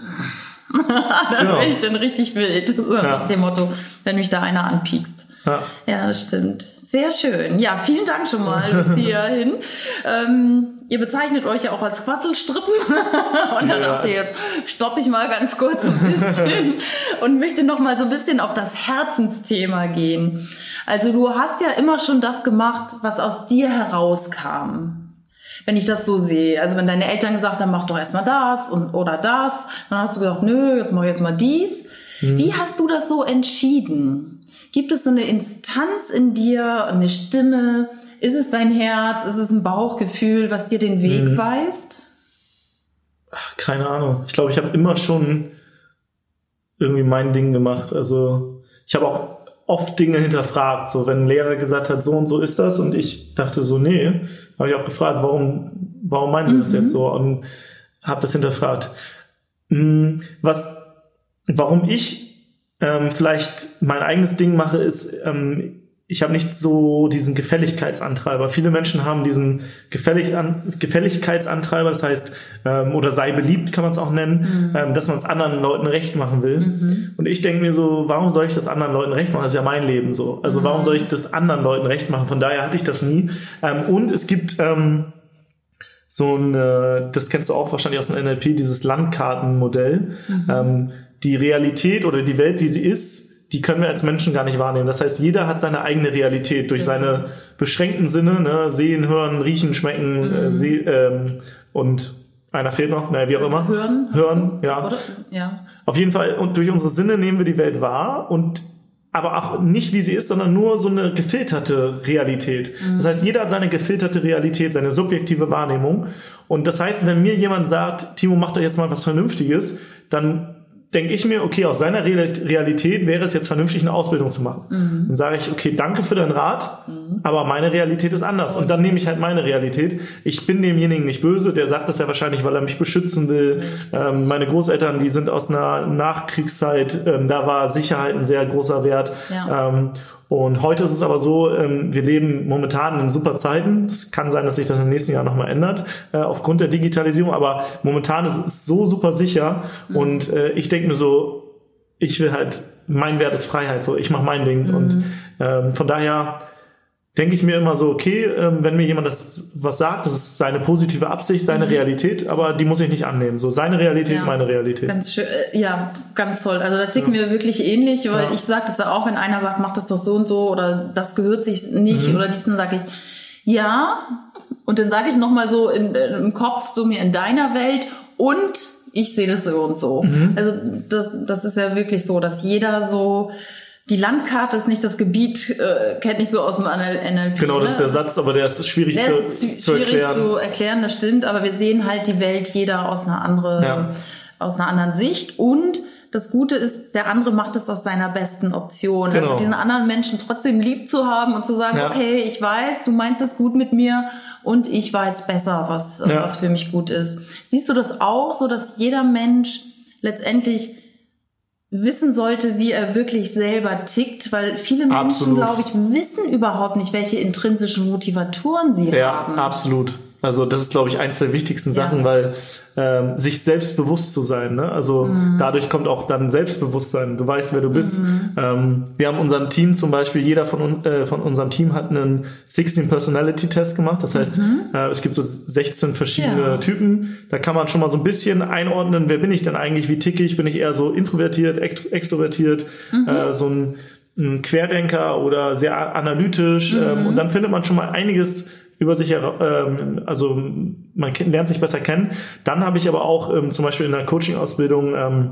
dann Genau. bin ich dann richtig wild. So Ja. Nach dem Motto, wenn mich da einer anpiekst. Ja. Ja, das stimmt. Sehr schön. Ja, vielen Dank schon mal bis hierhin. ähm, ihr bezeichnet euch ja auch als Quasselstrippen. und dann Ja, dachte ich, jetzt stoppe ich mal ganz kurz ein bisschen und möchte noch mal so ein bisschen auf das Herzensthema gehen. Also du hast ja immer schon das gemacht, was aus dir herauskam wenn ich das so sehe. Also wenn deine Eltern gesagt haben, mach doch erstmal das und oder das, dann hast du gesagt, nö, jetzt mach ich erstmal dies. Wie hast du das so entschieden? Gibt es so eine Instanz in dir, eine Stimme? Ist es dein Herz? Ist es ein Bauchgefühl, was dir den Weg weist? Ach, keine Ahnung. Ich glaube, ich habe immer schon irgendwie mein Ding gemacht. Also ich habe auch oft Dinge hinterfragt. So wenn ein Lehrer gesagt hat, so und so ist das und ich dachte so, nee, habe ich auch gefragt, warum, warum meinen Sie das jetzt so? Und habe das hinterfragt. Hm, Was, warum ich ähm, vielleicht mein eigenes Ding mache, ist, ähm, ich habe nicht so diesen Gefälligkeitsantreiber. Viele Menschen haben diesen Gefällig an, Gefälligkeitsantreiber, das heißt, ähm, oder sei beliebt, kann man es auch nennen, ähm, dass man es anderen Leuten recht machen will. Und ich denke mir so, warum soll ich das anderen Leuten recht machen? Das ist ja mein Leben so. Also warum soll ich das anderen Leuten recht machen? Von daher hatte ich das nie. Ähm, und es gibt ähm, so ein, äh, das kennst du auch wahrscheinlich aus dem NLP, dieses Landkartenmodell. Ähm, die Realität oder die Welt, wie sie ist, die können wir als Menschen gar nicht wahrnehmen. Das heißt, jeder hat seine eigene Realität durch seine beschränkten Sinne, ne? sehen, hören, riechen, schmecken äh, seh, ähm, und einer fehlt noch, naja, wie auch immer. Hören? Hören, ja. Oder? Ja. Auf jeden Fall, und durch unsere Sinne nehmen wir die Welt wahr und aber auch nicht wie sie ist, sondern nur so eine gefilterte Realität. Das heißt, jeder hat seine gefilterte Realität, seine subjektive Wahrnehmung. Und das heißt, wenn mir jemand sagt, Timo, mach doch jetzt mal was Vernünftiges, dann denke ich mir, okay, aus seiner Real- Realität wäre es jetzt vernünftig, eine Ausbildung zu machen. Dann sage ich, okay, danke für deinen Rat, aber meine Realität ist anders. Und dann nehme ich halt meine Realität. Ich bin demjenigen nicht böse, der sagt das ja wahrscheinlich, weil er mich beschützen will. Ähm, meine Großeltern, die sind aus einer Nachkriegszeit, ähm, da war Sicherheit ein sehr großer Wert. Ja. Ähm, und heute ist es aber so, ähm, wir leben momentan in super Zeiten. Es kann sein, dass sich das im nächsten Jahr nochmal ändert, äh, aufgrund der Digitalisierung. Aber momentan ist es so super sicher. Und äh, ich denke mir so, ich will halt, mein Wert ist Freiheit. So, ich mache mein Ding. Und ähm, von daher denke ich mir immer so, okay, ähm, wenn mir jemand das was sagt, das ist seine positive Absicht, seine Realität, aber die muss ich nicht annehmen. So, seine Realität, Ja. meine Realität. Ganz schön, äh, ja, ganz toll. Also da ticken wir wirklich ähnlich, weil Ja. ich sage das ja auch, wenn einer sagt, mach das doch so und so oder das gehört sich nicht Mhm. oder diesen sage ich, ja. Und dann sage ich nochmal so in, in, im Kopf, so mir in deiner Welt und ich sehe das so und so. Mhm. Also das, das ist ja wirklich so, dass jeder so die Landkarte ist nicht das Gebiet, äh, kennt nicht so aus dem NLP. Genau, das ist ne? der Satz, aber der ist schwierig Der zu, ist zu- zu schwierig erklären. zu erklären, das stimmt, aber wir sehen halt die Welt jeder aus einer anderen, Ja. aus einer anderen Sicht und das Gute ist, der andere macht es aus seiner besten Option. Genau. Also diesen anderen Menschen trotzdem lieb zu haben und zu sagen, Ja. okay, ich weiß, du meinst es gut mit mir und ich weiß besser, was, Ja. was für mich gut ist. Siehst du das auch so, dass jeder Mensch letztendlich wissen sollte, wie er wirklich selber tickt, weil viele Menschen, glaube ich, wissen überhaupt nicht, welche intrinsischen Motivatoren sie Ja, haben. absolut. Also das ist, glaube ich, eins der wichtigsten Sachen, weil ähm, sich selbst bewusst zu sein. Ne? Also Mhm. dadurch kommt auch dann Selbstbewusstsein. Du weißt, wer du bist. Ähm, wir haben unseren Team zum Beispiel, jeder von, äh, von unserem Team hat einen 16 Personality Test gemacht. Das heißt, äh, es gibt so 16 verschiedene Mhm. Ja. Typen. Da kann man schon mal so ein bisschen einordnen, wer bin ich denn eigentlich, wie ticke ich? Bin ich eher so introvertiert, ext extrovertiert, Mhm. äh, so ein ein Querdenker oder sehr analytisch. Mhm. Ähm, und dann findet man schon mal einiges über sich, ähm, also man lernt sich besser kennen. Dann habe ich aber auch ähm, zum Beispiel in der Coaching-Ausbildung ähm,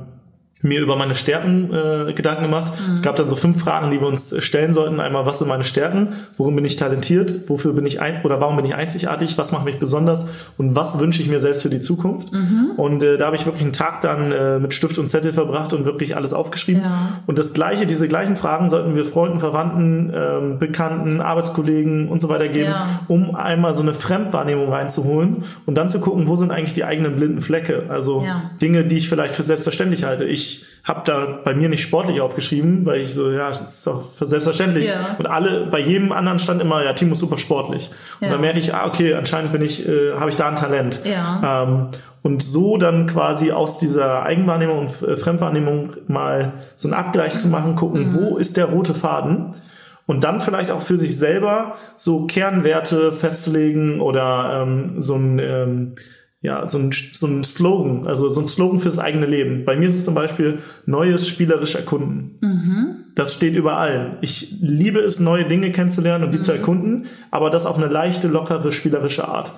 mir über meine Stärken äh, Gedanken gemacht. Mhm. Es gab dann so fünf Fragen, die wir uns stellen sollten. Einmal, was sind meine Stärken? Worin bin ich talentiert? Wofür bin ich ein oder warum bin ich einzigartig? Was macht mich besonders? Und was wünsche ich mir selbst für die Zukunft? Mhm. Und äh, da habe ich wirklich einen Tag dann äh, mit Stift und Zettel verbracht und wirklich alles aufgeschrieben. Ja. Und das gleiche, diese gleichen Fragen sollten wir Freunden, Verwandten, ähm, Bekannten, Arbeitskollegen und so weiter geben, ja. um einmal so eine Fremdwahrnehmung reinzuholen und dann zu gucken, wo sind eigentlich die eigenen blinden Flecke? Also ja. Dinge, die ich vielleicht für selbstverständlich halte. Ich habe da bei mir nicht sportlich aufgeschrieben, weil ich so, ja, das ist doch selbstverständlich. Ja. Und alle, bei jedem anderen stand immer, ja, Timo ist super sportlich. Und ja. dann merke ich, ah, okay, anscheinend bin ich, äh, habe ich da ein Talent. Ja. Ähm, und so dann quasi aus dieser Eigenwahrnehmung und äh, Fremdwahrnehmung mal so einen Abgleich zu machen, gucken, mhm. wo ist der rote Faden? Und dann vielleicht auch für sich selber so Kernwerte festzulegen oder ähm, so ein ähm, ja, so ein, so ein Slogan, also so ein Slogan fürs eigene Leben. Bei mir ist es zum Beispiel Neues spielerisch erkunden. Mhm. Das steht überall. Ich liebe es, neue Dinge kennenzulernen und die mhm. zu erkunden, aber das auf eine leichte, lockere, spielerische Art.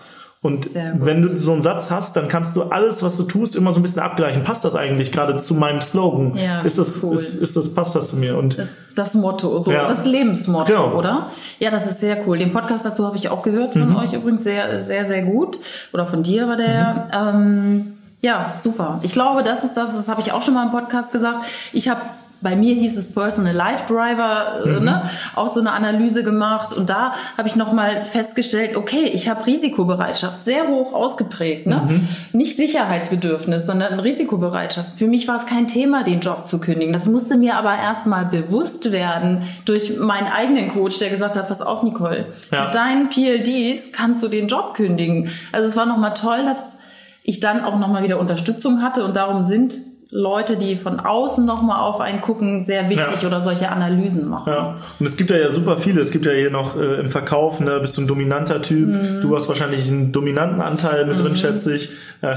Und wenn du so einen Satz hast, dann kannst du alles, was du tust, immer so ein bisschen abgleichen. Passt das eigentlich gerade zu meinem Slogan? Ja, ist das, cool. ist, ist das, passt das zu mir? Und das, das Motto, so ja. das Lebensmotto, genau. oder? Ja, das ist sehr cool. Den Podcast dazu habe ich auch gehört von mhm. euch übrigens sehr, sehr, sehr gut. Oder von dir war der. Mhm. Ähm, ja, super. Ich glaube, das ist das, das habe ich auch schon mal im Podcast gesagt. Ich habe bei mir hieß es Personal Life Driver, äh, mhm. ne? auch so eine Analyse gemacht und da habe ich nochmal festgestellt, okay, ich habe Risikobereitschaft sehr hoch ausgeprägt, ne? Mhm. nicht Sicherheitsbedürfnis, sondern Risikobereitschaft. Für mich war es kein Thema, den Job zu kündigen. Das musste mir aber erstmal bewusst werden durch meinen eigenen Coach, der gesagt hat, pass auf, Nicole, ja. mit deinen PLDs kannst du den Job kündigen. Also es war nochmal toll, dass ich dann auch nochmal wieder Unterstützung hatte und darum sind Leute, die von außen nochmal auf einen gucken, sehr wichtig ja. oder solche Analysen machen. Ja, und es gibt ja, ja super viele. Es gibt ja hier noch äh, im Verkauf, ne, bist du ein dominanter Typ. Mhm. Du hast wahrscheinlich einen dominanten Anteil mit mhm. drin, schätze ich. Äh,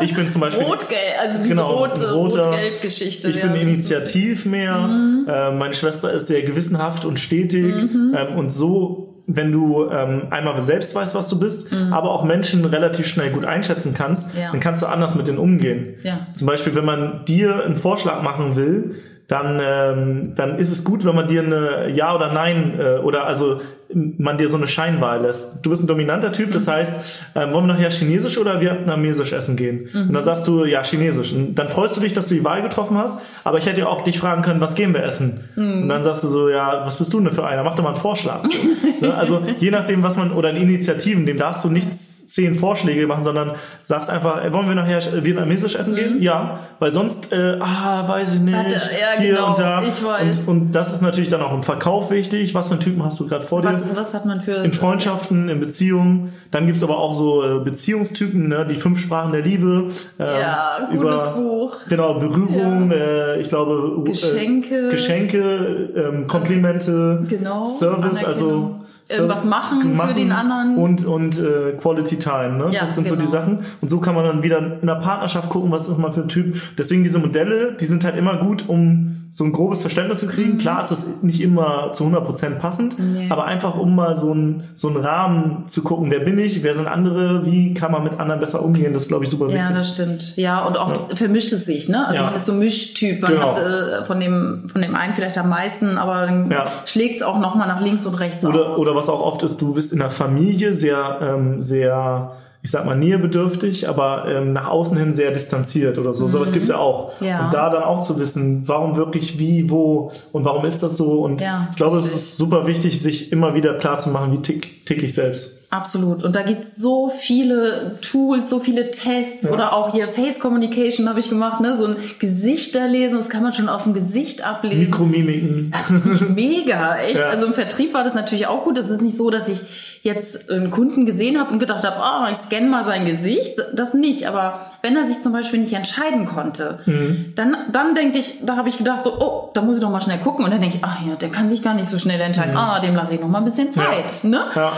ich bin zum Beispiel. Rot-Gelb, also diese genau, rote, Rot-Gelb-Geschichte. Ich bin initiativ mehr. Mhm. Äh, meine Schwester ist sehr gewissenhaft und stetig. Mhm. Ähm, und so wenn du ähm, einmal selbst weißt, was du bist, mhm. aber auch Menschen relativ schnell gut einschätzen kannst, ja. dann kannst du anders mit denen umgehen. Ja. Zum Beispiel, wenn man dir einen Vorschlag machen will, dann, ähm, dann ist es gut, wenn man dir eine Ja oder Nein äh, oder also man dir so eine Scheinwahl lässt. Du bist ein dominanter Typ, das mhm. heißt, ähm, wollen wir nachher Chinesisch oder Vietnamesisch essen gehen? Mhm. Und dann sagst du, ja, Chinesisch. Und dann freust du dich, dass du die Wahl getroffen hast, aber ich hätte ja auch dich fragen können, was gehen wir essen? Mhm. Und dann sagst du so, ja, was bist du denn für einer? Mach doch mal einen Vorschlag. So, ne? Also je nachdem, was man, oder in Initiativen, dem darfst du nichts zehn Vorschläge machen, sondern sagst einfach, ey, wollen wir nachher vietnamesisch essen mhm. gehen? Ja, weil sonst, äh, ah, weiß ich nicht, Warte, ja, hier genau, und da. Ich weiß. Und, und das ist natürlich dann auch im Verkauf wichtig. Was für einen Typen hast du gerade vor dir? Was, was hat man für... In Freundschaften, in Beziehungen. Dann gibt's aber auch so äh, Beziehungstypen, ne? die fünf Sprachen der Liebe. Ähm, ja, gutes über, Buch. Genau, Berührung, ja. äh, ich glaube... Geschenke. Äh, Geschenke, ähm, Komplimente. Genau. Service, also irgendwas machen, machen, für den anderen. Und, und äh, Quality Time, ne? Ja, das sind genau. so die genau. Sachen. Und so kann man dann wieder in der Partnerschaft gucken, was ist mal für ein Typ. Deswegen diese Modelle, die sind halt immer gut, um so ein grobes Verständnis zu kriegen. Mhm. Klar ist das nicht immer zu 100% passend, nee. aber einfach um mal so ein so einen Rahmen zu gucken, wer bin ich, wer sind andere, wie kann man mit anderen besser umgehen, das ist glaube ich super wichtig. Ja, das stimmt. Ja, und oft ja. vermischt es sich, ne? Also ja. man ist so Mischtyp, man genau. hat äh, von dem von dem einen vielleicht am meisten, aber dann ja. schlägt es auch nochmal nach links und rechts oder, aus. Oder was auch oft ist, du bist in der Familie sehr ähm, sehr ich sag mal, nähebedürftig, aber ähm, nach außen hin sehr distanziert oder so. Mhm. Sowas gibt's ja auch. Ja. Und da dann auch zu wissen, warum wirklich, wie, wo und warum ist das so. Und ja, ich glaube, es ist super wichtig, sich immer wieder klar zu machen, wie tick, tick ich selbst. Absolut. Und da gibt's so viele Tools, so viele Tests ja. oder auch hier Face Communication habe ich gemacht, ne? So ein Gesichter lesen, das kann man schon aus dem Gesicht ablesen. Mikromimiken. Das ist mega, echt. Ja. Also im Vertrieb war das natürlich auch gut. Das ist nicht so, dass ich jetzt einen Kunden gesehen habe und gedacht habe, oh, ich scanne mal sein Gesicht. Das nicht. Aber wenn er sich zum Beispiel nicht entscheiden konnte, mhm. dann, dann denke ich, da habe ich gedacht, so, oh, da muss ich doch mal schnell gucken. Und dann denke ich, ach ja, der kann sich gar nicht so schnell entscheiden. Mhm. Ah, dem lasse ich noch mal ein bisschen Zeit. Ja. Ne? Ja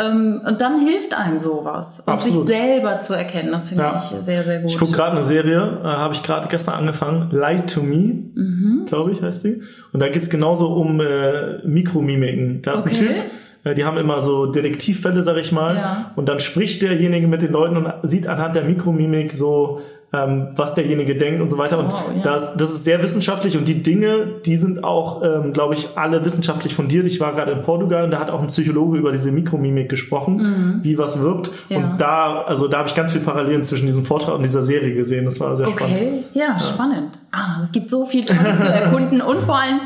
Ähm, und dann hilft einem sowas. Und Absolut. sich selber zu erkennen, das finde Ja. ich sehr, sehr gut. Ich gucke gerade eine Serie, äh, habe ich gerade gestern angefangen, Lie to Me, Mhm. glaube ich, heißt die. Und da geht's genauso um äh, Mikromimiken. Da ist Okay. ein Typ, äh, die haben immer so Detektivfälle, sag ich mal. Ja. Und dann spricht derjenige mit den Leuten und sieht anhand der Mikromimik so, ähm, was derjenige denkt und so weiter. Und Wow, ja. das, das ist sehr wissenschaftlich und die Dinge, die sind auch, ähm, glaube ich, alle wissenschaftlich fundiert. Ich war gerade in Portugal und da hat auch ein Psychologe über diese Mikromimik gesprochen, wie was wirkt. Mhm. Ja. Und da, also da habe ich ganz viel Parallelen zwischen diesem Vortrag und dieser Serie gesehen. Das war sehr spannend. Okay, ja, spannend. Ah, es gibt so viel Tolles zu erkunden und vor allem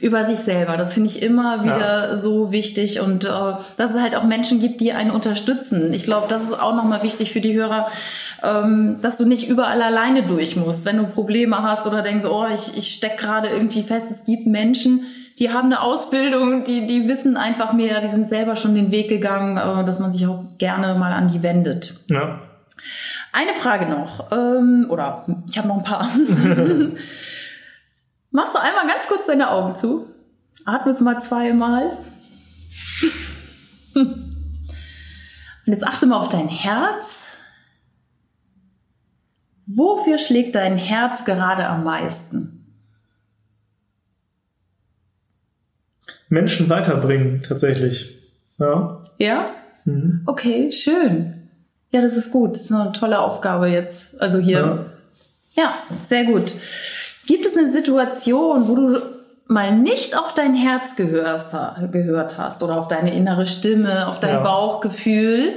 über sich selber. Das finde ich immer wieder so wichtig und äh, dass es halt auch Menschen gibt, die einen unterstützen. Ich glaube, das ist auch nochmal wichtig für die Hörer, ähm, dass du nicht überall alleine durch musst. Wenn du Probleme hast oder denkst, oh, ich, ich steck gerade irgendwie fest, es gibt Menschen, die haben eine Ausbildung, die, die wissen einfach mehr, die sind selber schon den Weg gegangen, äh, dass man sich auch gerne mal an die wendet. Ja. Eine Frage noch, ähm, oder ich habe noch ein paar. Machst du einmal ganz kurz deine Augen zu? Atmest mal zweimal. Und jetzt achte mal auf dein Herz. Wofür schlägt dein Herz gerade am meisten? Menschen weiterbringen, tatsächlich. Ja. Ja? Okay, schön. Ja, das ist gut. Das ist eine tolle Aufgabe jetzt. Also hier. Ja, sehr gut. Gibt es eine Situation, wo du mal nicht auf dein Herz gehörst, gehört hast oder auf deine innere Stimme, auf dein Ja. Bauchgefühl?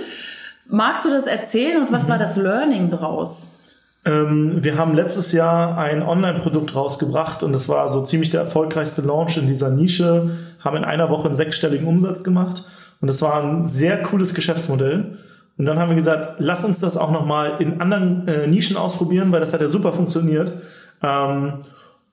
Magst du das erzählen und was war das Learning draus? Ähm, wir haben letztes Jahr ein Online-Produkt rausgebracht und das war so ziemlich der erfolgreichste Launch in dieser Nische. Haben in einer Woche einen sechsstelligen Umsatz gemacht und das war ein sehr cooles Geschäftsmodell. Und dann haben wir gesagt, lass uns das auch nochmal in anderen äh, Nischen ausprobieren, weil das hat ja super funktioniert. Ähm,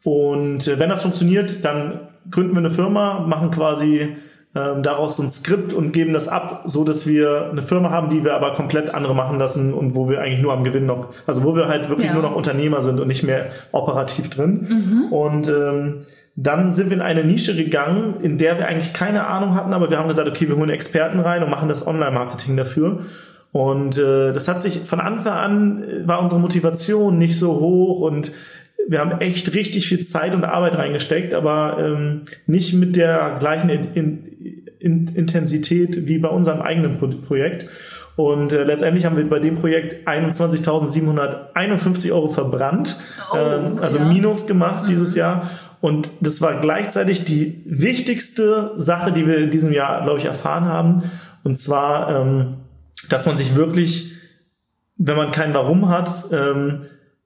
und äh, wenn das funktioniert, dann gründen wir eine Firma, machen quasi ähm, daraus so ein Skript und geben das ab, so dass wir eine Firma haben, die wir aber komplett andere machen lassen und wo wir eigentlich nur am Gewinn noch, also wo wir halt wirklich Ja. nur noch Unternehmer sind und nicht mehr operativ drin. Und ähm, dann sind wir in eine Nische gegangen, in der wir eigentlich keine Ahnung hatten, aber wir haben gesagt, okay, wir holen Experten rein und machen das Online-Marketing dafür. Und äh, das hat sich von Anfang an äh, war unsere Motivation nicht so hoch und wir haben echt richtig viel Zeit und Arbeit reingesteckt, aber ähm, nicht mit der gleichen in, in, in, Intensität wie bei unserem eigenen Pro Projekt. Und äh, letztendlich haben wir bei dem Projekt 21.751 Euro verbrannt, Oh, ähm, also ja. Mhm. Minus gemacht dieses Jahr. Und das war gleichzeitig die wichtigste Sache, die wir in diesem Jahr, glaube ich, erfahren haben. Und zwar, ähm, dass man sich wirklich, wenn man kein Warum hat, ähm,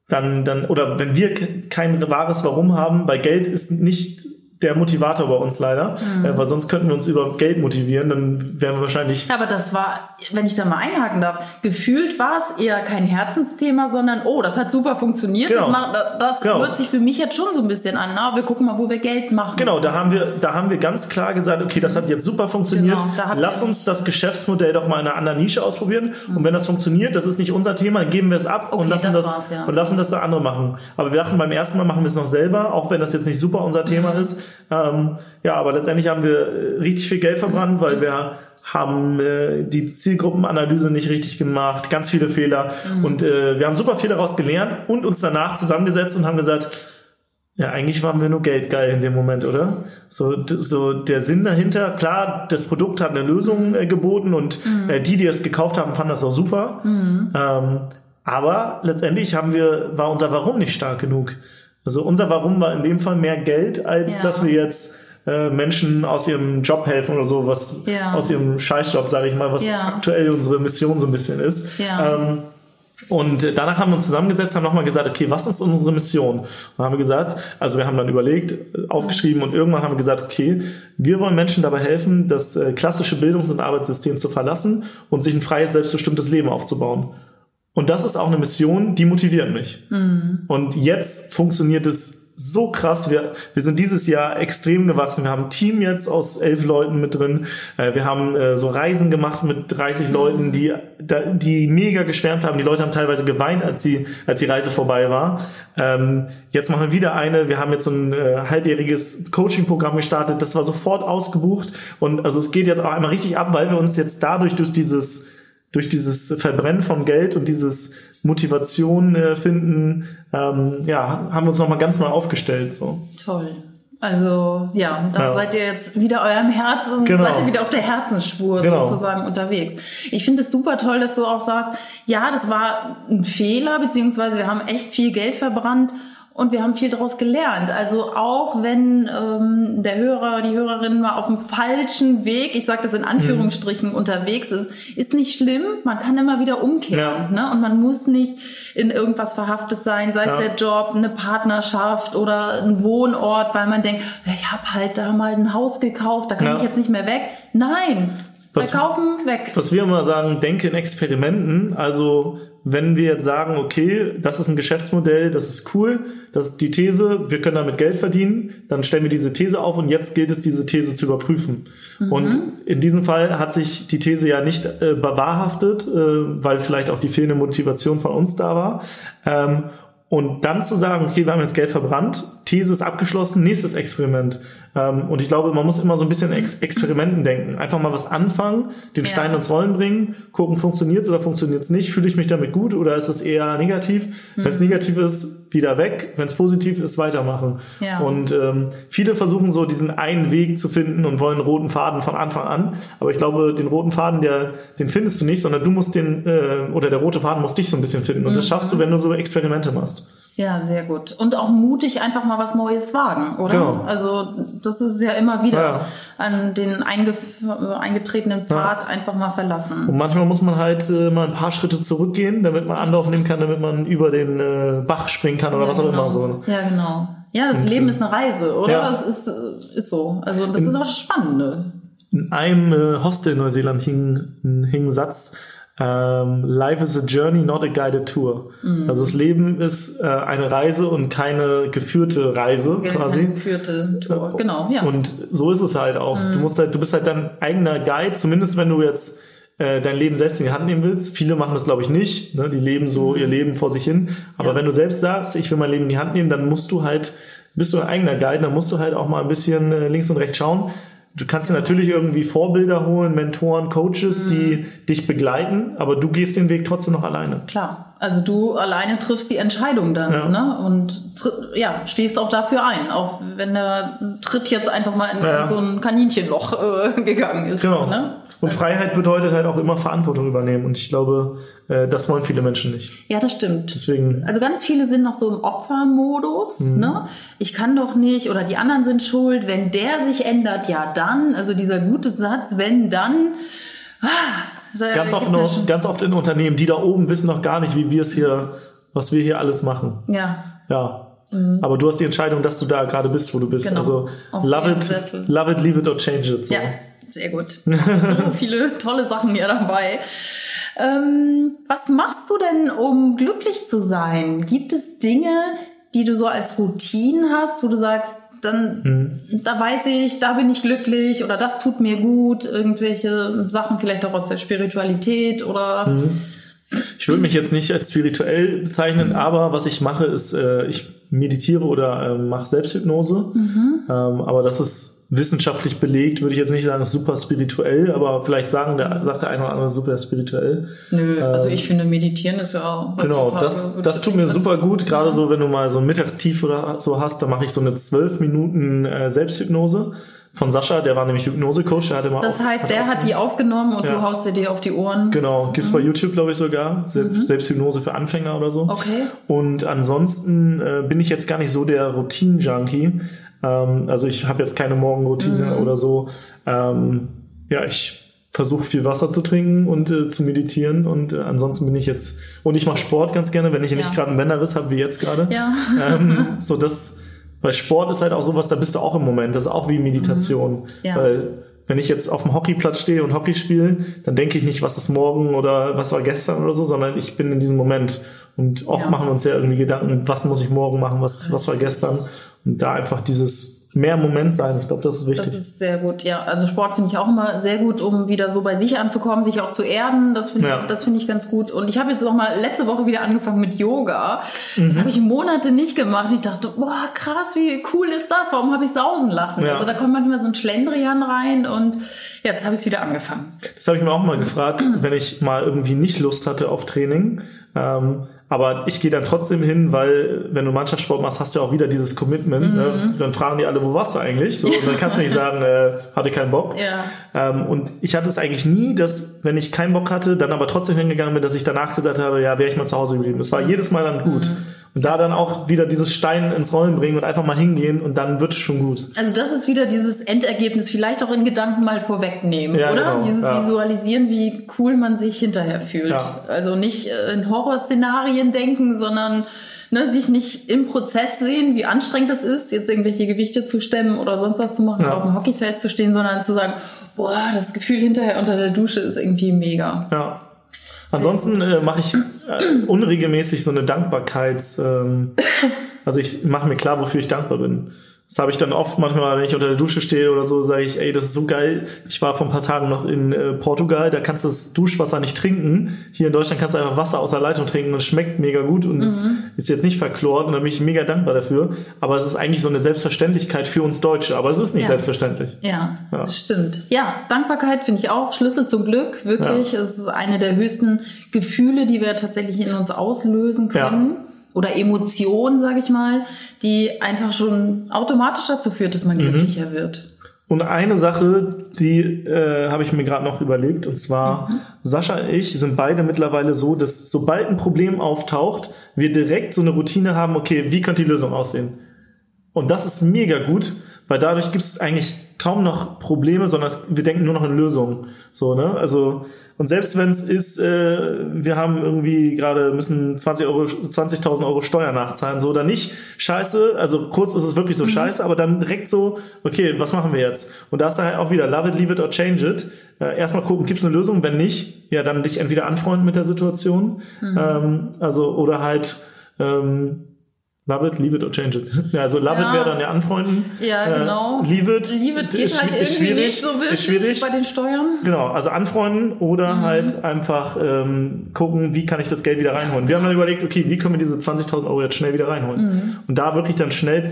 dann, dann, oder wenn wir ke- kein wahres Warum haben, weil Geld ist nicht der Motivator bei uns leider, Mhm. äh, weil sonst könnten wir uns über Geld motivieren, dann wären wir wahrscheinlich Ja, aber das war, wenn ich da mal einhaken darf, gefühlt war es eher kein Herzensthema, sondern oh, das hat super funktioniert. Genau. Das, macht, das Genau. hört sich für mich jetzt schon so ein bisschen an. Na, wir gucken mal, wo wir Geld machen. Genau, da haben wir, da haben wir ganz klar gesagt, okay, das hat jetzt super funktioniert. Genau, Lass uns das Geschäftsmodell doch mal in einer anderen Nische ausprobieren. Und wenn das funktioniert, das ist nicht unser Thema, dann geben wir es ab und Okay, lassen das das, ja. und lassen das da andere machen. Aber wir dachten beim ersten Mal machen wir es noch selber, auch wenn das jetzt nicht super unser Thema Mhm. ist. Ähm, ja, aber letztendlich haben wir äh, richtig viel Geld verbrannt, weil wir haben äh, die Zielgruppenanalyse nicht richtig gemacht, ganz viele Fehler. Mhm. Und äh, wir haben super viel daraus gelernt und uns danach zusammengesetzt und haben gesagt, ja, eigentlich waren wir nur geldgeil in dem Moment, oder? So, so der Sinn dahinter, klar, das Produkt hat eine Lösung äh, geboten und äh, die, die es gekauft haben, fanden das auch super. Ähm, aber letztendlich haben wir, war unser Warum nicht stark genug. Also unser Warum war in dem Fall mehr Geld, als Ja. dass wir jetzt äh, Menschen aus ihrem Job helfen oder so, was Ja. aus ihrem Scheißjob, sage ich mal, was Ja. aktuell unsere Mission so ein bisschen ist. Ja. Ähm, und danach haben wir uns zusammengesetzt, haben nochmal gesagt, okay, was ist unsere Mission? Und haben wir gesagt, also wir haben dann überlegt, äh, aufgeschrieben und irgendwann haben wir gesagt, okay, wir wollen Menschen dabei helfen, das äh, klassische Bildungs- und Arbeitssystem zu verlassen und sich ein freies, selbstbestimmtes Leben aufzubauen. Und das ist auch eine Mission, die motiviert mich. Und jetzt funktioniert es so krass. Wir, wir sind dieses Jahr extrem gewachsen. Wir haben ein Team jetzt aus elf Leuten mit drin. Äh, wir haben äh, so Reisen gemacht mit 30 mhm. Leuten, die, die mega geschwärmt haben. Die Leute haben teilweise geweint, als die, als die Reise vorbei war. Ähm, jetzt machen wir wieder eine. Wir haben jetzt so ein äh, halbjähriges Coaching-Programm gestartet. Das war sofort ausgebucht. Und also es geht jetzt auch einmal richtig ab, weil wir uns jetzt dadurch durch dieses durch dieses Verbrennen von Geld und dieses Motivation äh, finden, ähm, ja, haben wir uns nochmal ganz neu aufgestellt. So. Toll. Also ja, da ja. seid ihr jetzt wieder eurem Herzen, genau. seid ihr wieder auf der Herzensspur genau. sozusagen unterwegs. Ich finde es super toll, dass du auch sagst, ja, das war ein Fehler, beziehungsweise wir haben echt viel Geld verbrannt und wir haben viel daraus gelernt. Also auch wenn ähm, der Hörer, die Hörerin mal auf dem falschen Weg, ich sage das in Anführungsstrichen, mhm. unterwegs ist, ist nicht schlimm. Man kann immer wieder umkehren. Ja. Ne? Und man muss nicht in irgendwas verhaftet sein, sei ja. es der Job, eine Partnerschaft oder ein Wohnort, weil man denkt, ich habe halt da mal ein Haus gekauft, da kann ja. ich jetzt nicht mehr weg. Nein, was, Verkaufen weg. Was wir immer sagen, denke in Experimenten. Also wenn wir jetzt sagen, okay, das ist ein Geschäftsmodell, das ist cool, das ist die These, wir können damit Geld verdienen, dann stellen wir diese These auf und jetzt gilt es, diese These zu überprüfen. Mhm. Und in diesem Fall hat sich die These ja nicht äh, bewahrhaftet, äh, weil vielleicht auch die fehlende Motivation von uns da war. Ähm, und dann zu sagen, okay, wir haben jetzt Geld verbrannt, These ist abgeschlossen, nächstes Experiment. Ähm, und ich glaube, man muss immer so ein bisschen Ex Experimenten denken. Einfach mal was anfangen, den ja. Stein ins Rollen bringen, gucken, funktioniert's oder funktioniert's nicht, fühle ich mich damit gut oder ist es eher negativ? Mhm. Wenn es negativ ist, wieder weg, wenn es positiv ist, weitermachen. Ja. Und ähm, viele versuchen so diesen einen Weg zu finden und wollen roten Faden von Anfang an. Aber ich glaube, den roten Faden, der, den findest du nicht, sondern du musst den, äh, oder der rote Faden muss dich so ein bisschen finden. Und mhm. das schaffst du, wenn du so Experimente machst. Ja, sehr gut. Und auch mutig einfach mal was Neues wagen, oder? Genau. Also das ist ja immer wieder ja. an den eingetretenen Pfad ja. einfach mal verlassen. Und manchmal muss man halt äh, mal ein paar Schritte zurückgehen, damit man Anlauf nehmen kann, damit man über den äh, Bach springen kann oder ja, was auch genau. immer so. Ja, genau. Ja, das Und, Leben ist eine Reise, oder? Das ist, äh, ist so. Also das in, ist auch spannend. In einem äh, Hostel in Neuseeland hing, hing ein Satz, ähm, Life is a journey, not a guided tour. Mhm. Also das Leben ist äh, eine Reise und keine geführte Reise ja, quasi. Keine geführte Tour, genau, ja. Und so ist es halt auch. Mhm. Du musst halt, du bist halt dein eigener Guide, zumindest wenn du jetzt äh, dein Leben selbst in die Hand nehmen willst. Viele machen das, glaube ich, nicht. Ne? Die leben so mhm. ihr Leben vor sich hin. Aber ja. wenn du selbst sagst, ich will mein Leben in die Hand nehmen, dann musst du halt, bist du ein eigener Guide, dann musst du halt auch mal ein bisschen äh, links und rechts schauen Du kannst dir natürlich irgendwie Vorbilder holen, Mentoren, Coaches, mhm. die dich begleiten, aber du gehst den Weg trotzdem noch alleine. Klar, also du alleine triffst die Entscheidung dann ja. ne? und ja, stehst auch dafür ein, auch wenn der Tritt jetzt einfach mal in, ja. in so ein Kaninchenloch äh, gegangen ist. Genau. Ne? Und Freiheit bedeutet halt auch immer Verantwortung übernehmen. Und ich glaube, äh, das wollen viele Menschen nicht. Ja, das stimmt. Deswegen. Also ganz viele sind noch so im Opfermodus. Mhm. Ne? Ich kann doch nicht oder die anderen sind schuld. Wenn der sich ändert, ja dann. Also dieser gute Satz, wenn dann. Ah, ganz, oft noch, ganz oft in Unternehmen, die da oben wissen noch gar nicht, wie wir es hier, was wir hier alles machen. Ja. Ja. Mhm. Aber du hast die Entscheidung, dass du da gerade bist, wo du bist. Genau. Also love it, love it, leave it or change it. So. Ja. Sehr gut. So viele tolle Sachen hier dabei. Ähm, was machst du denn, um glücklich zu sein? Gibt es Dinge, die du so als Routine hast, wo du sagst, dann, mhm. da weiß ich, da bin ich glücklich oder das tut mir gut, irgendwelche Sachen vielleicht auch aus der Spiritualität oder mhm. Ich würde mich jetzt nicht als spirituell bezeichnen, aber was ich mache, ist, äh, ich meditiere oder äh, mache Selbsthypnose. Mhm. Ähm, aber das ist wissenschaftlich belegt, würde ich jetzt nicht sagen, ist super spirituell, aber vielleicht sagen der, sagt der eine oder andere super spirituell. Nö, ähm, also ich finde, meditieren ist ja auch. Genau, das, das tut mir super gut, gerade ja. so, wenn du mal so ein Mittagstief oder so hast, dann mache ich so eine zwölf Minuten äh, Selbsthypnose von Sascha, der war nämlich Hypnose-Coach, der hatte mal Das heißt, hat der hat die aufgenommen und ja. du haust sie dir auf die Ohren. Genau, gibt's mhm. bei YouTube, glaube ich, sogar. Selbst, mhm. Selbsthypnose für Anfänger oder so. Okay. Und ansonsten äh, bin ich jetzt gar nicht so der Routine-Junkie. Ähm, also ich habe jetzt keine Morgenroutine mhm. oder so. Ähm, ja, ich versuche viel Wasser zu trinken und äh, zu meditieren und äh, ansonsten bin ich jetzt und ich mache Sport ganz gerne, wenn ich ja. nicht gerade einen Bänderriss habe wie jetzt gerade. Ja. Ähm, so das, weil Sport ist halt auch sowas, da bist du auch im Moment. Das ist auch wie Meditation, mhm. ja. weil wenn ich jetzt auf dem Hockeyplatz stehe und Hockey spiele, dann denke ich nicht, was ist morgen oder was war gestern oder so, sondern ich bin in diesem Moment. Und oft ja. machen wir uns ja irgendwie Gedanken, was muss ich morgen machen, was, was war gestern. Und da einfach dieses mehr Moment sein. Ich glaube, das ist wichtig. Das ist sehr gut, ja. Also Sport finde ich auch immer sehr gut, um wieder so bei sich anzukommen, sich auch zu erden. Das finde ja. ich, das finde ich ganz gut. Und ich habe jetzt noch mal letzte Woche wieder angefangen mit Yoga. Mhm. Das habe ich Monate nicht gemacht. Ich dachte, boah, krass, wie cool ist das? Warum habe ich sausen lassen? Ja. Also da kommt manchmal so ein Schlendrian rein und jetzt habe ich es wieder angefangen. Das habe ich mir auch mal gefragt, wenn ich mal irgendwie nicht Lust hatte auf Training. Ähm, aber ich gehe dann trotzdem hin, weil wenn du Mannschaftssport machst, hast du ja auch wieder dieses Commitment. Ne? Mhm. Ne? Dann fragen die alle, wo warst du eigentlich? So, und dann kannst du nicht sagen, äh, hatte keinen Bock. Ja. Ähm, und ich hatte es eigentlich nie, dass wenn ich keinen Bock hatte, dann aber trotzdem hingegangen bin, dass ich danach gesagt habe, ja, wäre ich mal zu Hause geblieben. Das war jedes Mal dann gut. Mhm. Und da dann auch wieder dieses Stein ins Rollen bringen und einfach mal hingehen und dann wird es schon gut. Also das ist wieder dieses Endergebnis, vielleicht auch in Gedanken mal vorwegnehmen, ja, oder? Genau, dieses ja. Visualisieren, wie cool man sich hinterher fühlt. Ja. Also nicht äh, in Horrorszenarien denken, sondern ne, sich nicht im Prozess sehen, wie anstrengend das ist, jetzt irgendwelche Gewichte zu stemmen oder sonst was zu machen oder auf dem Hockeyfeld zu stehen, sondern zu sagen, boah, das Gefühl hinterher unter der Dusche ist irgendwie mega. Ja. Ansonsten äh, mache ich äh, unregelmäßig so eine Dankbarkeits. Ähm, also ich mache mir klar, wofür ich dankbar bin. Das habe ich dann oft manchmal, wenn ich unter der Dusche stehe oder so, sage ich, ey, das ist so geil. Ich war vor ein paar Tagen noch in äh, Portugal, da kannst du das Duschwasser nicht trinken. Hier in Deutschland kannst du einfach Wasser aus der Leitung trinken und es schmeckt mega gut und mhm. es ist jetzt nicht verklort und da bin ich mega dankbar dafür. Aber es ist eigentlich so eine Selbstverständlichkeit für uns Deutsche, aber es ist nicht ja. selbstverständlich. Ja, ja, stimmt. Ja, Dankbarkeit finde ich auch Schlüssel zum Glück, wirklich. Ja. Es ist eine der höchsten Gefühle, die wir tatsächlich in uns auslösen können. Ja oder Emotion, sage ich mal, die einfach schon automatisch dazu führt, dass man mhm. glücklicher wird. Und eine Sache, die äh, habe ich mir gerade noch überlegt, und zwar mhm. Sascha und ich sind beide mittlerweile so, dass sobald ein Problem auftaucht, wir direkt so eine Routine haben, okay, wie könnte die Lösung aussehen? Und das ist mega gut, weil dadurch gibt es eigentlich kaum noch Probleme, sondern wir denken nur noch in Lösungen. So, ne? Also, und selbst wenn es ist, äh, wir haben irgendwie gerade müssen 20 Euro, 20.000 Euro Steuer nachzahlen, so oder nicht, scheiße, also kurz ist es wirklich so mhm. scheiße, aber dann direkt so, okay, was machen wir jetzt? Und da ist dann halt auch wieder, love it, leave it or change it. Äh, erstmal gucken, gibt es eine Lösung? Wenn nicht, ja, dann dich entweder anfreunden mit der Situation, mhm. ähm, also, oder halt, ähm, Love it, leave it or change it. Ja, also love ja. it wäre dann ja anfreunden. Ja, äh, genau. Äh, leave it. Leave it geht ist, halt irgendwie nicht so wirklich schwierig. bei den Steuern. Genau, also anfreunden oder mhm. halt einfach ähm, gucken, wie kann ich das Geld wieder reinholen. Wir haben dann überlegt, okay, wie können wir diese 20.000 Euro jetzt schnell wieder reinholen? Mhm. Und da wirklich dann schnell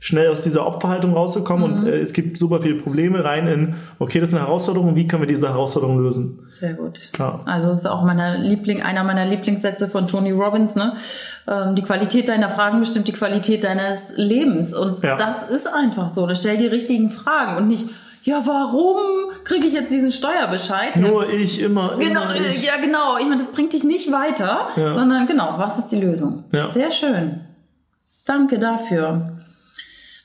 schnell aus dieser Opferhaltung rauszukommen mhm. und äh, es gibt super viele Probleme rein in, okay, das ist eine Herausforderung, wie können wir diese Herausforderung lösen? Sehr gut. Ja. Also es ist auch meiner Liebling, einer meiner Lieblingssätze von Tony Robbins, ne? Ähm, die Qualität deiner Fragen bestimmt die Qualität deines Lebens und ja. das ist einfach so. Da stell die richtigen Fragen und nicht ja, warum kriege ich jetzt diesen Steuerbescheid? Nur ich immer. Genau, immer ich. ja genau. Ich meine, das bringt dich nicht weiter, ja. sondern genau, was ist die Lösung? Ja. Sehr schön. Danke dafür.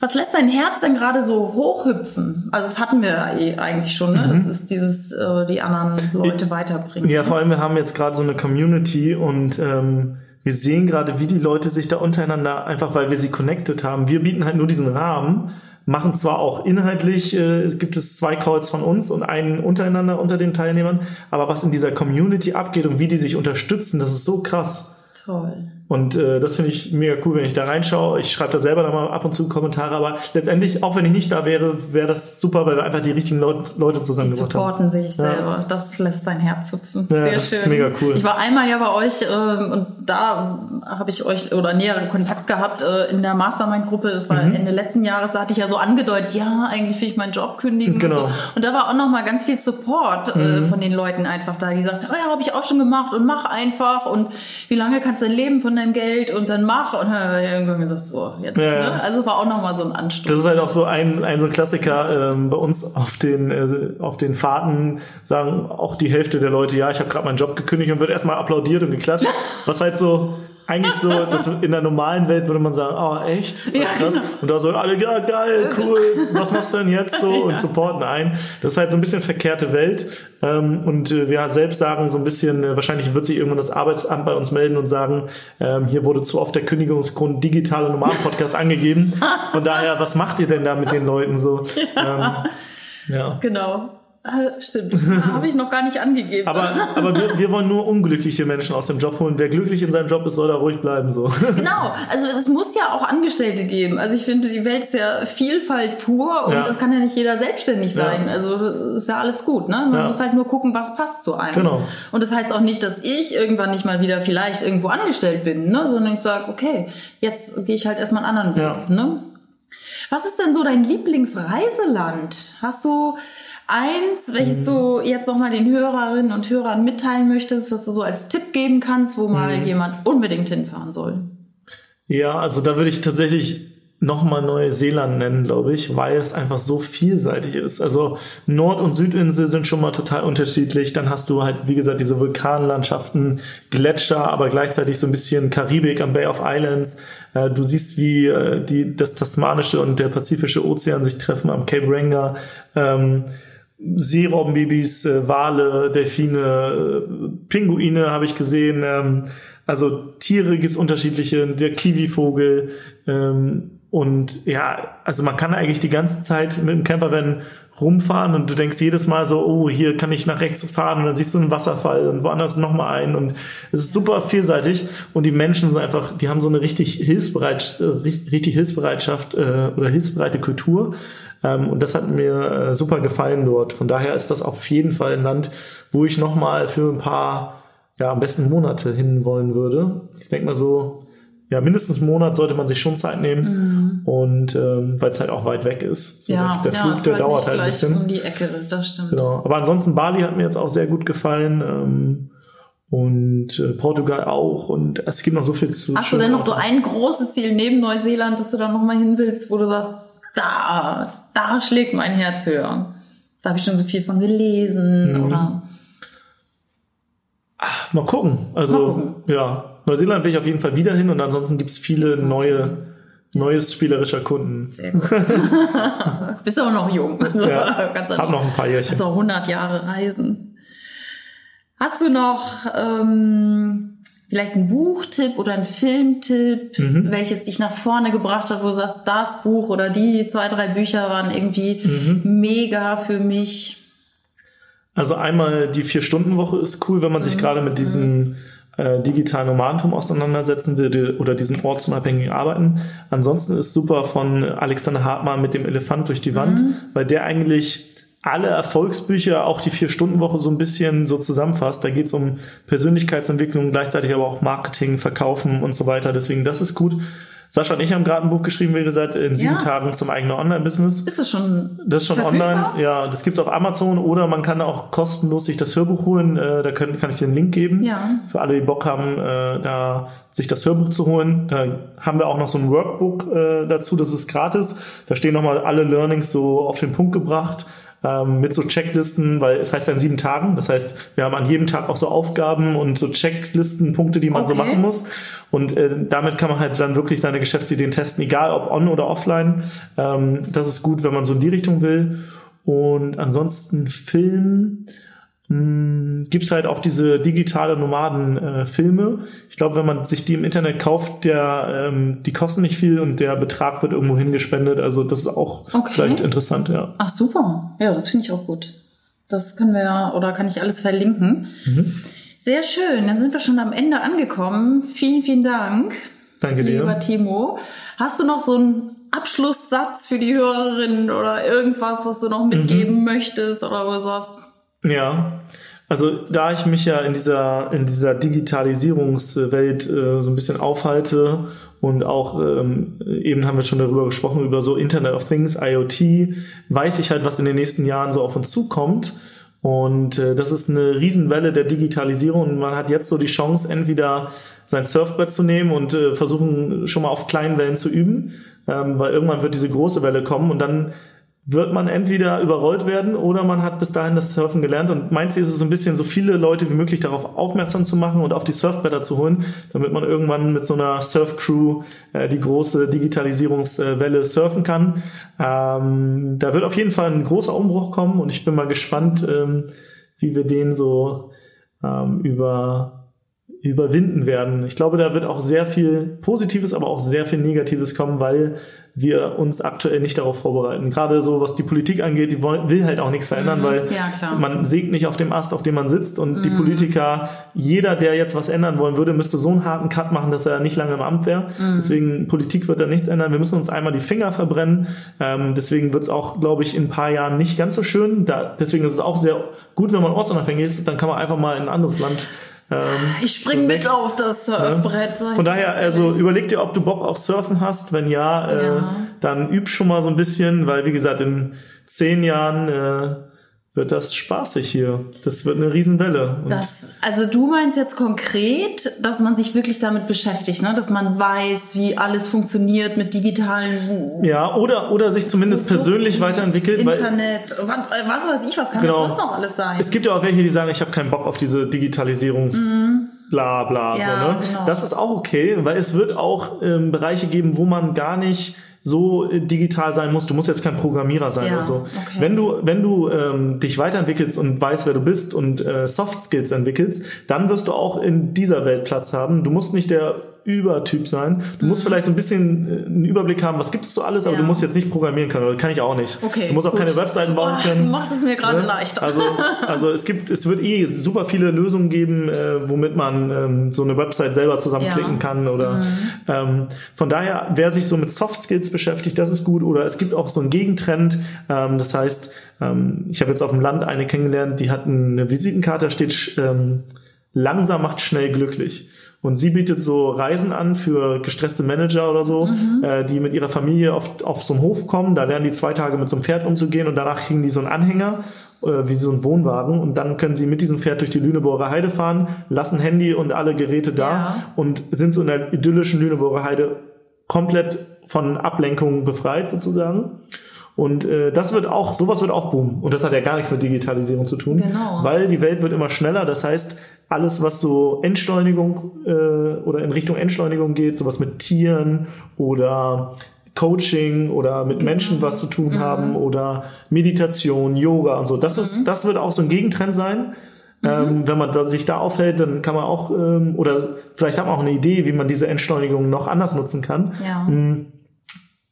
Was lässt dein Herz denn gerade so hochhüpfen? Also das hatten wir eh eigentlich schon, ne? Mhm. Das ist dieses, äh, die anderen Leute weiterbringen. Ja, vor allem wir haben jetzt gerade so eine Community und ähm, wir sehen gerade, wie die Leute sich da untereinander, einfach weil wir sie connected haben. Wir bieten halt nur diesen Rahmen, machen zwar auch inhaltlich, äh, gibt es zwei Calls von uns und einen untereinander unter den Teilnehmern, aber was in dieser Community abgeht und wie die sich unterstützen, das ist so krass. Toll. Und äh, das finde ich mega cool, wenn ich da reinschaue. Ich schreibe da selber dann mal ab und zu Kommentare, aber letztendlich, auch wenn ich nicht da wäre, wäre das super, weil wir einfach die richtigen Leut Leute zusammengebracht haben. Die supporten sich ja. selber. Das lässt dein Herz hüpfen. Ja, Sehr das schön. ist mega cool. Ich war einmal ja bei euch äh, und da habe ich euch oder näheren Kontakt gehabt äh, in der Mastermind-Gruppe. Das war mhm. Ende letzten Jahres. Da hatte ich ja so angedeutet, ja, eigentlich will ich meinen Job kündigen genau. und so. Und da war auch noch mal ganz viel Support äh, mhm. von den Leuten einfach da, die sagten, oh ja, habe ich auch schon gemacht und mach einfach und wie lange kannst du leben von deinem Geld und dann mach und dann irgendwann gesagt, so, jetzt, ja, ne? Also war auch nochmal so ein Anstoß. Das ist halt auch so ein, ein so ein Klassiker ähm, bei uns auf den, äh, auf den Fahrten sagen auch die Hälfte der Leute, ja, ich habe gerade meinen Job gekündigt und wird erstmal applaudiert und geklatscht. was halt so eigentlich so, dass in der normalen Welt würde man sagen, oh echt? Ja, Genau. Und da so alle, ja geil, cool, was machst du denn jetzt so? Und supporten ein. Das ist halt so ein bisschen verkehrte Welt. Ähm, und äh, wir selbst sagen so ein bisschen, äh, wahrscheinlich wird sich irgendwann das Arbeitsamt bei uns melden und sagen, ähm, hier wurde zu oft der Kündigungsgrund digitale Nomaden-Podcast angegeben. Von daher, was macht ihr denn da mit den Leuten so? Ja. Ähm, ja. Genau. Äh, stimmt, habe ich noch gar nicht angegeben. Aber, aber wir, wir wollen nur unglückliche Menschen aus dem Job holen. Wer glücklich in seinem Job ist, soll da ruhig bleiben. So. Genau, also es muss ja auch Angestellte geben. Also ich finde, die Welt ist ja Vielfalt pur und ja. das kann ja nicht jeder selbstständig sein. Ja. Also ist ja alles gut. Ne? Man ja. muss halt nur gucken, was passt zu einem. Genau. Und das heißt auch nicht, dass ich irgendwann nicht mal wieder vielleicht irgendwo angestellt bin, ne? sondern ich sage, okay, jetzt gehe ich halt erstmal einen anderen Weg. Ne? Was ist denn so dein Lieblingsreiseland? Hast du eins, welches mhm. du jetzt nochmal den Hörerinnen und Hörern mitteilen möchtest, was du so als Tipp geben kannst, wo mal mhm. jemand unbedingt hinfahren soll? Ja, also da würde ich tatsächlich nochmal Neuseeland nennen, glaube ich, weil es einfach so vielseitig ist. Also Nord- und Südinsel sind schon mal total unterschiedlich. Dann hast du halt, wie gesagt, diese Vulkanlandschaften, Gletscher, aber gleichzeitig so ein bisschen Karibik am Bay of Islands. Äh, du siehst, wie äh, die, das Tasmanische und der Pazifische Ozean sich treffen am Cape Ranga. Ähm, Seerobbenbabys, äh, Wale, Delfine, äh, Pinguine habe ich gesehen. Ähm, also Tiere gibt's unterschiedliche, der Kiwivogel. Ähm, und ja, also man kann eigentlich die ganze Zeit mit dem Campervan rumfahren und du denkst jedes Mal so, oh, hier kann ich nach rechts fahren und dann siehst du einen Wasserfall und woanders nochmal einen und es ist super vielseitig und die Menschen sind einfach, die haben so eine richtig Hilfsbereit, äh, richtig Hilfsbereitschaft äh, oder hilfsbereite Kultur ähm, und das hat mir äh, super gefallen dort. Von daher ist das auf jeden Fall ein Land, wo ich nochmal für ein paar, ja, am besten Monate hin wollen würde. Ich denke mal so, ja, mindestens einen Monat sollte man sich schon Zeit nehmen. Mhm. Und ähm, weil es halt auch weit weg ist. So ja, der, der Flug, der halt dauert halt ein bisschen. Um die Ecke, das stimmt. Genau. Aber ansonsten Bali hat mir jetzt auch sehr gut gefallen. Ähm, und äh, Portugal auch und es gibt noch so viel zu Hast du denn noch so ein großes Ziel neben Neuseeland, dass du da noch mal hin willst, wo du sagst, da, da schlägt mein Herz höher. Da habe ich schon so viel von gelesen mhm. oder. Ach, mal gucken. Also mal gucken. ja, Neuseeland will ich auf jeden Fall wieder hin und ansonsten gibt's viele neue neues spielerischer Kunden. Sehr gut. Bist auch noch jung. Also, ja, hab noch ein paar Jährchen. Also 100 Jahre reisen. Hast du noch ähm, vielleicht ein Buchtipp oder ein Filmtipp, mhm. welches dich nach vorne gebracht hat, wo du sagst, das Buch oder die zwei, drei Bücher waren irgendwie mhm. mega für mich? Also einmal die Vier-Stunden-Woche ist cool, wenn man sich mhm. gerade mit diesem äh, digitalen Nomadentum auseinandersetzen will oder diesen ortsunabhängigen Arbeiten. Ansonsten ist super von Alexander Hartmann mit dem Elefant durch die Wand, mhm. weil der eigentlich alle Erfolgsbücher, auch die Vier-Stunden-Woche so ein bisschen so zusammenfasst. Da geht es um Persönlichkeitsentwicklung, gleichzeitig aber auch Marketing, Verkaufen und so weiter. Deswegen, das ist gut. Sascha und ich haben gerade ein Buch geschrieben, wie gesagt, in sieben ja. Tagen zum eigenen Online-Business. Ist es schon? Das ist schon verfügbar? online. Ja, das gibt's auf Amazon oder man kann auch kostenlos sich das Hörbuch holen. Äh, da kann, kann ich dir einen Link geben. Ja. Für alle, die Bock haben, äh, da sich das Hörbuch zu holen. Da haben wir auch noch so ein Workbook äh, dazu. Das ist gratis. Da stehen nochmal alle Learnings so auf den Punkt gebracht ähm, mit so Checklisten, weil es heißt ja in sieben Tagen. Das heißt, wir haben an jedem Tag auch so Aufgaben und so Checklisten, Punkte, die man okay. so machen muss. Und äh, damit kann man halt dann wirklich seine Geschäftsideen testen, egal ob on oder offline. Ähm, das ist gut, wenn man so in die Richtung will. Und ansonsten Film hm, gibt's halt auch diese digitale Nomaden-Filme. Äh, ich glaube, wenn man sich die im Internet kauft, der, ähm, die kosten nicht viel und der Betrag wird irgendwo hingespendet. Also das ist auch okay. vielleicht interessant, ja. Ach super. Ja, das finde ich auch gut. Das können wir ja, oder kann ich alles verlinken. Mhm. Sehr schön. Dann sind wir schon am Ende angekommen. Vielen, vielen Dank. Danke dir. Lieber Timo. Hast du noch so einen Abschlusssatz für die Hörerinnen oder irgendwas, was du noch mitgeben mhm. möchtest oder sagst, ja, also da ich mich ja in dieser in dieser Digitalisierungswelt äh, so ein bisschen aufhalte und auch ähm, eben haben wir schon darüber gesprochen über so Internet of Things, IoT, weiß ich halt, was in den nächsten Jahren so auf uns zukommt. Und äh, das ist eine Riesenwelle der Digitalisierung und man hat jetzt so die Chance, entweder sein Surfbrett zu nehmen und äh, versuchen schon mal auf kleinen Wellen zu üben, ähm, weil irgendwann wird diese große Welle kommen und dann wird man entweder überrollt werden oder man hat bis dahin das Surfen gelernt. Und mein Ziel ist es ein bisschen, so viele Leute wie möglich darauf aufmerksam zu machen und auf die Surfbretter zu holen, damit man irgendwann mit so einer Surfcrew äh, die große Digitalisierungswelle surfen kann. Ähm, da wird auf jeden Fall ein großer Umbruch kommen und ich bin mal gespannt, ähm, wie wir den so ähm, über überwinden werden. Ich glaube, da wird auch sehr viel Positives, aber auch sehr viel Negatives kommen, weil wir uns aktuell nicht darauf vorbereiten. Gerade so, was die Politik angeht, die will halt auch nichts verändern, mhm. weil ja, man sägt nicht auf dem Ast, auf dem man sitzt und mhm. die Politiker, jeder, der jetzt was ändern wollen würde, müsste so einen harten Cut machen, dass er nicht lange im Amt wäre. Mhm. Deswegen, Politik wird da nichts ändern. Wir müssen uns einmal die Finger verbrennen. Ähm, deswegen wird es auch, glaube ich, in ein paar Jahren nicht ganz so schön. Da, deswegen ist es auch sehr gut, wenn man ortsunabhängig ist, dann kann man einfach mal in ein anderes Land ich spring mit auf das Surfbrett. Ja. Von daher, also überleg dir, ob du Bock auf Surfen hast. Wenn ja, äh, ja. Äh, dann üb schon mal so ein bisschen, weil wie gesagt, in zehn Jahren äh, wird das spaßig hier. Das wird eine Riesenwelle. das, also du meinst jetzt konkret, dass man sich wirklich damit beschäftigt, ne? dass man weiß, wie alles funktioniert mit digitalen... Ja, oder, oder sich zumindest persönlich weiterentwickelt. Internet, weil, was weiß ich, was kann genau. das sonst noch alles sein? Es gibt ja auch welche, die sagen, ich habe keinen Bock auf diese Digitalisierungs... Mhm. Bla bla ja, so, ne? Genau. Das ist auch okay, weil es wird auch ähm, Bereiche geben, wo man gar nicht so äh, digital sein musst. Du musst jetzt kein Programmierer sein ja, oder so. Okay. Wenn du, wenn du ähm, dich weiterentwickelst und weißt, wer du bist und äh, Soft Skills entwickelst, dann wirst du auch in dieser Welt Platz haben. Du musst nicht der Übertyp sein. Du mhm. musst vielleicht so ein bisschen äh, einen Überblick haben, was gibt es so alles, aber ja. du musst jetzt nicht programmieren können, oder kann ich auch nicht. Okay, du musst auch gut. keine Webseiten bauen oh, können. Du machst es mir gerade ne? leichter. Also, also es gibt, es wird eh super viele Lösungen geben, äh, womit man ähm, so eine Website selber zusammenklicken ja. kann oder mhm. ähm, von daher, wer sich so mit Soft Skills beschäftigt, das ist gut. Oder es gibt auch so einen Gegentrend. Ähm, das heißt, ähm, ich habe jetzt auf dem Land eine kennengelernt, die hat eine Visitenkarte, da steht ähm, langsam macht schnell glücklich. Und sie bietet so Reisen an für gestresste Manager oder so, mhm. äh, die mit ihrer Familie auf, auf so einen Hof kommen. Da lernen die zwei Tage mit so einem Pferd umzugehen und danach kriegen die so einen Anhänger, äh, wie so ein Wohnwagen. Und dann können sie mit diesem Pferd durch die Lüneburger Heide fahren, lassen Handy und alle Geräte da ja. und sind so in der idyllischen Lüneburger Heide komplett von Ablenkungen befreit sozusagen. Und äh, das wird auch, sowas wird auch boomen. Und das hat ja gar nichts mit Digitalisierung zu tun. Genau. Weil die Welt wird immer schneller. Das heißt, alles, was so Entschleunigung äh, oder in Richtung Entschleunigung geht, sowas mit Tieren oder Coaching oder mit genau. Menschen was zu tun mhm. haben oder Meditation, Yoga und so. Das ist, mhm. das wird auch so ein Gegentrend sein. Mhm. Ähm, wenn man da, sich da aufhält, dann kann man auch, ähm, oder vielleicht hat man auch eine Idee, wie man diese Entschleunigung noch anders nutzen kann. Ja. Mhm.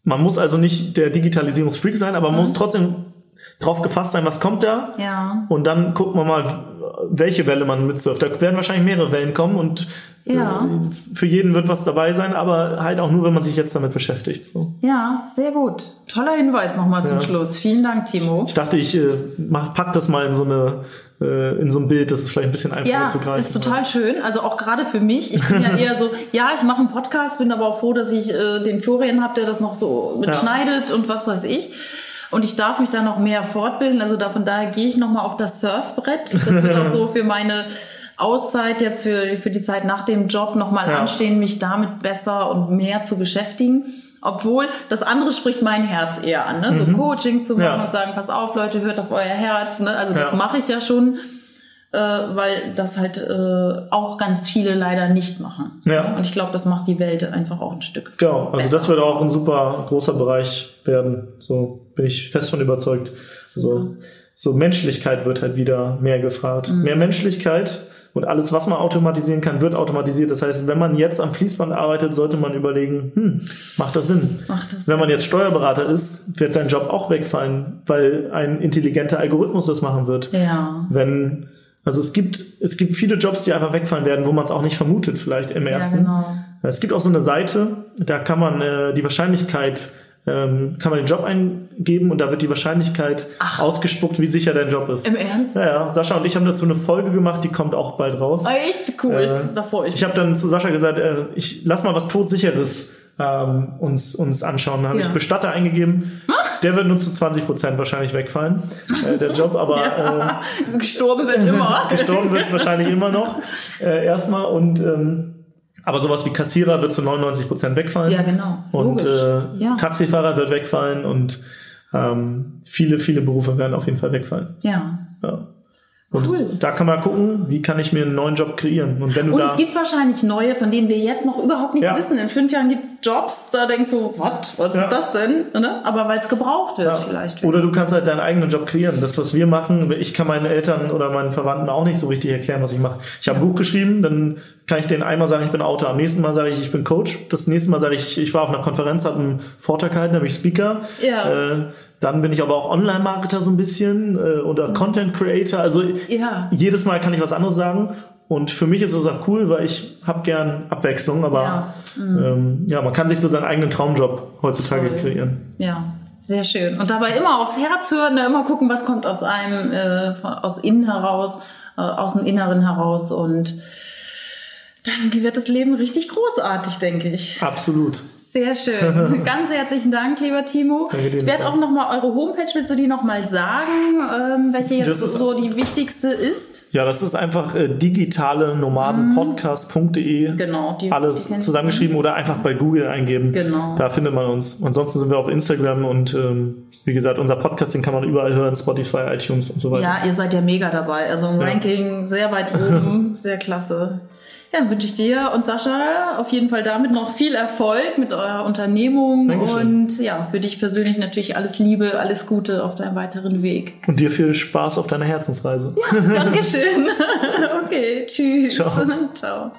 Man muss also nicht der Digitalisierungsfreak sein, aber man muss trotzdem drauf gefasst sein, was kommt da. Ja. Und dann guckt man mal, welche Welle man mitsurft. Da werden wahrscheinlich mehrere Wellen kommen und ja. Äh, für jeden wird was dabei sein, aber halt auch nur, wenn man sich jetzt damit beschäftigt. So. Ja, sehr gut. Toller Hinweis nochmal zum ja. Schluss. Vielen Dank, Timo. Ich dachte, ich äh, mach, pack das mal in so eine äh, in so ein Bild, das ist vielleicht ein bisschen einfacher ja, zu greifen. Ja, ist total schön. Also auch gerade für mich. Ich bin ja eher so, ja, ich mache einen Podcast, bin aber auch froh, dass ich äh, den Florian habe, der das noch so mitschneidet ja. und was weiß ich. Und ich darf mich da noch mehr fortbilden. Also da, von daher gehe ich nochmal auf das Surfbrett. Das wird auch so für meine Auszeit jetzt für, für die Zeit nach dem Job nochmal ja. anstehen, mich damit besser und mehr zu beschäftigen. Obwohl das andere spricht mein Herz eher an, ne? so mhm. Coaching zu machen ja. und sagen, pass auf Leute, hört auf euer Herz. Ne? Also das ja. mache ich ja schon, äh, weil das halt äh, auch ganz viele leider nicht machen. Ja. Und ich glaube, das macht die Welt einfach auch ein Stück. Genau, also besser. das wird auch ein super großer Bereich werden. So bin ich fest von überzeugt. So, so Menschlichkeit wird halt wieder mehr gefragt. Mhm. Mehr Menschlichkeit und alles, was man automatisieren kann, wird automatisiert. Das heißt, wenn man jetzt am Fließband arbeitet, sollte man überlegen, hm, macht das Sinn? Macht das wenn man jetzt Steuerberater ist, wird dein Job auch wegfallen, weil ein intelligenter Algorithmus das machen wird. Ja. Wenn, also es gibt, es gibt viele Jobs, die einfach wegfallen werden, wo man es auch nicht vermutet, vielleicht im ersten. Ja, genau. Es gibt auch so eine Seite, da kann man äh, die Wahrscheinlichkeit ähm, kann man den Job eingeben und da wird die Wahrscheinlichkeit Ach. ausgespuckt, wie sicher dein Job ist. Im Ernst? Ja, ja. Sascha und ich haben dazu eine Folge gemacht, die kommt auch bald raus. Oh, echt cool, äh, da freue ich Ich habe dann zu Sascha gesagt, äh, ich lass mal was todsicheres ähm, uns uns anschauen. Da habe ja. ich Bestatter eingegeben. Der wird nur zu 20 Prozent wahrscheinlich wegfallen, äh, der Job. Aber ja. äh, gestorben wird immer. gestorben wird wahrscheinlich immer noch äh, erstmal und ähm, aber sowas wie Kassierer wird zu 99 Prozent wegfallen. Ja, genau. Und äh, ja. Taxifahrer wird wegfallen und ähm, viele, viele Berufe werden auf jeden Fall wegfallen. Ja. ja. Und cool. da kann man gucken, wie kann ich mir einen neuen Job kreieren. Und, wenn du und da es gibt wahrscheinlich neue, von denen wir jetzt noch überhaupt nichts ja. wissen. In fünf Jahren gibt es Jobs, da denkst du, what, was ja. ist das denn? Ne? Aber weil es gebraucht wird ja. vielleicht. Oder du kannst halt deinen eigenen Job kreieren. Das, was wir machen, ich kann meinen Eltern oder meinen Verwandten auch nicht so richtig erklären, was ich mache. Ich habe ein Buch geschrieben, dann kann ich denen einmal sagen, ich bin Autor, am nächsten Mal sage ich, ich bin Coach, das nächste Mal sage ich, ich war auf einer Konferenz, habe einen Vortrag gehalten, nämlich Speaker. Ja. Äh, dann bin ich aber auch Online-Marketer so ein bisschen äh, oder mhm. Content Creator. Also ja. jedes Mal kann ich was anderes sagen. Und für mich ist das auch cool, weil ich habe gern Abwechslung, aber ja. Mhm. Ähm, ja, man kann sich so seinen eigenen Traumjob heutzutage Toll. kreieren. Ja, sehr schön. Und dabei immer aufs Herz hören, ne, immer gucken, was kommt aus einem, äh, von, aus innen heraus, äh, aus dem Inneren heraus und dann wird das Leben richtig großartig, denke ich. Absolut. Sehr schön. Ganz herzlichen Dank, lieber Timo. Ich werde auch nochmal eure Homepage, willst du die nochmal sagen, ähm, welche jetzt so die wichtigste ist? Ja, das ist einfach äh, digitale Nomadenpodcast.de. Genau. Die, Alles die zusammengeschrieben oder einfach bei Google eingeben. Genau. Da findet man uns. Ansonsten sind wir auf Instagram und ähm, wie gesagt, unser Podcast, den kann man überall hören, Spotify, iTunes und so weiter. Ja, ihr seid ja mega dabei. Also im ja. Ranking sehr weit oben, sehr klasse. Ja, dann wünsche ich dir und Sascha auf jeden Fall damit noch viel Erfolg mit eurer Unternehmung Dankeschön. und ja, für dich persönlich natürlich alles Liebe, alles Gute auf deinem weiteren Weg. Und dir viel Spaß auf deiner Herzensreise. Ja, Dankeschön. okay, tschüss. Ciao. Ciao.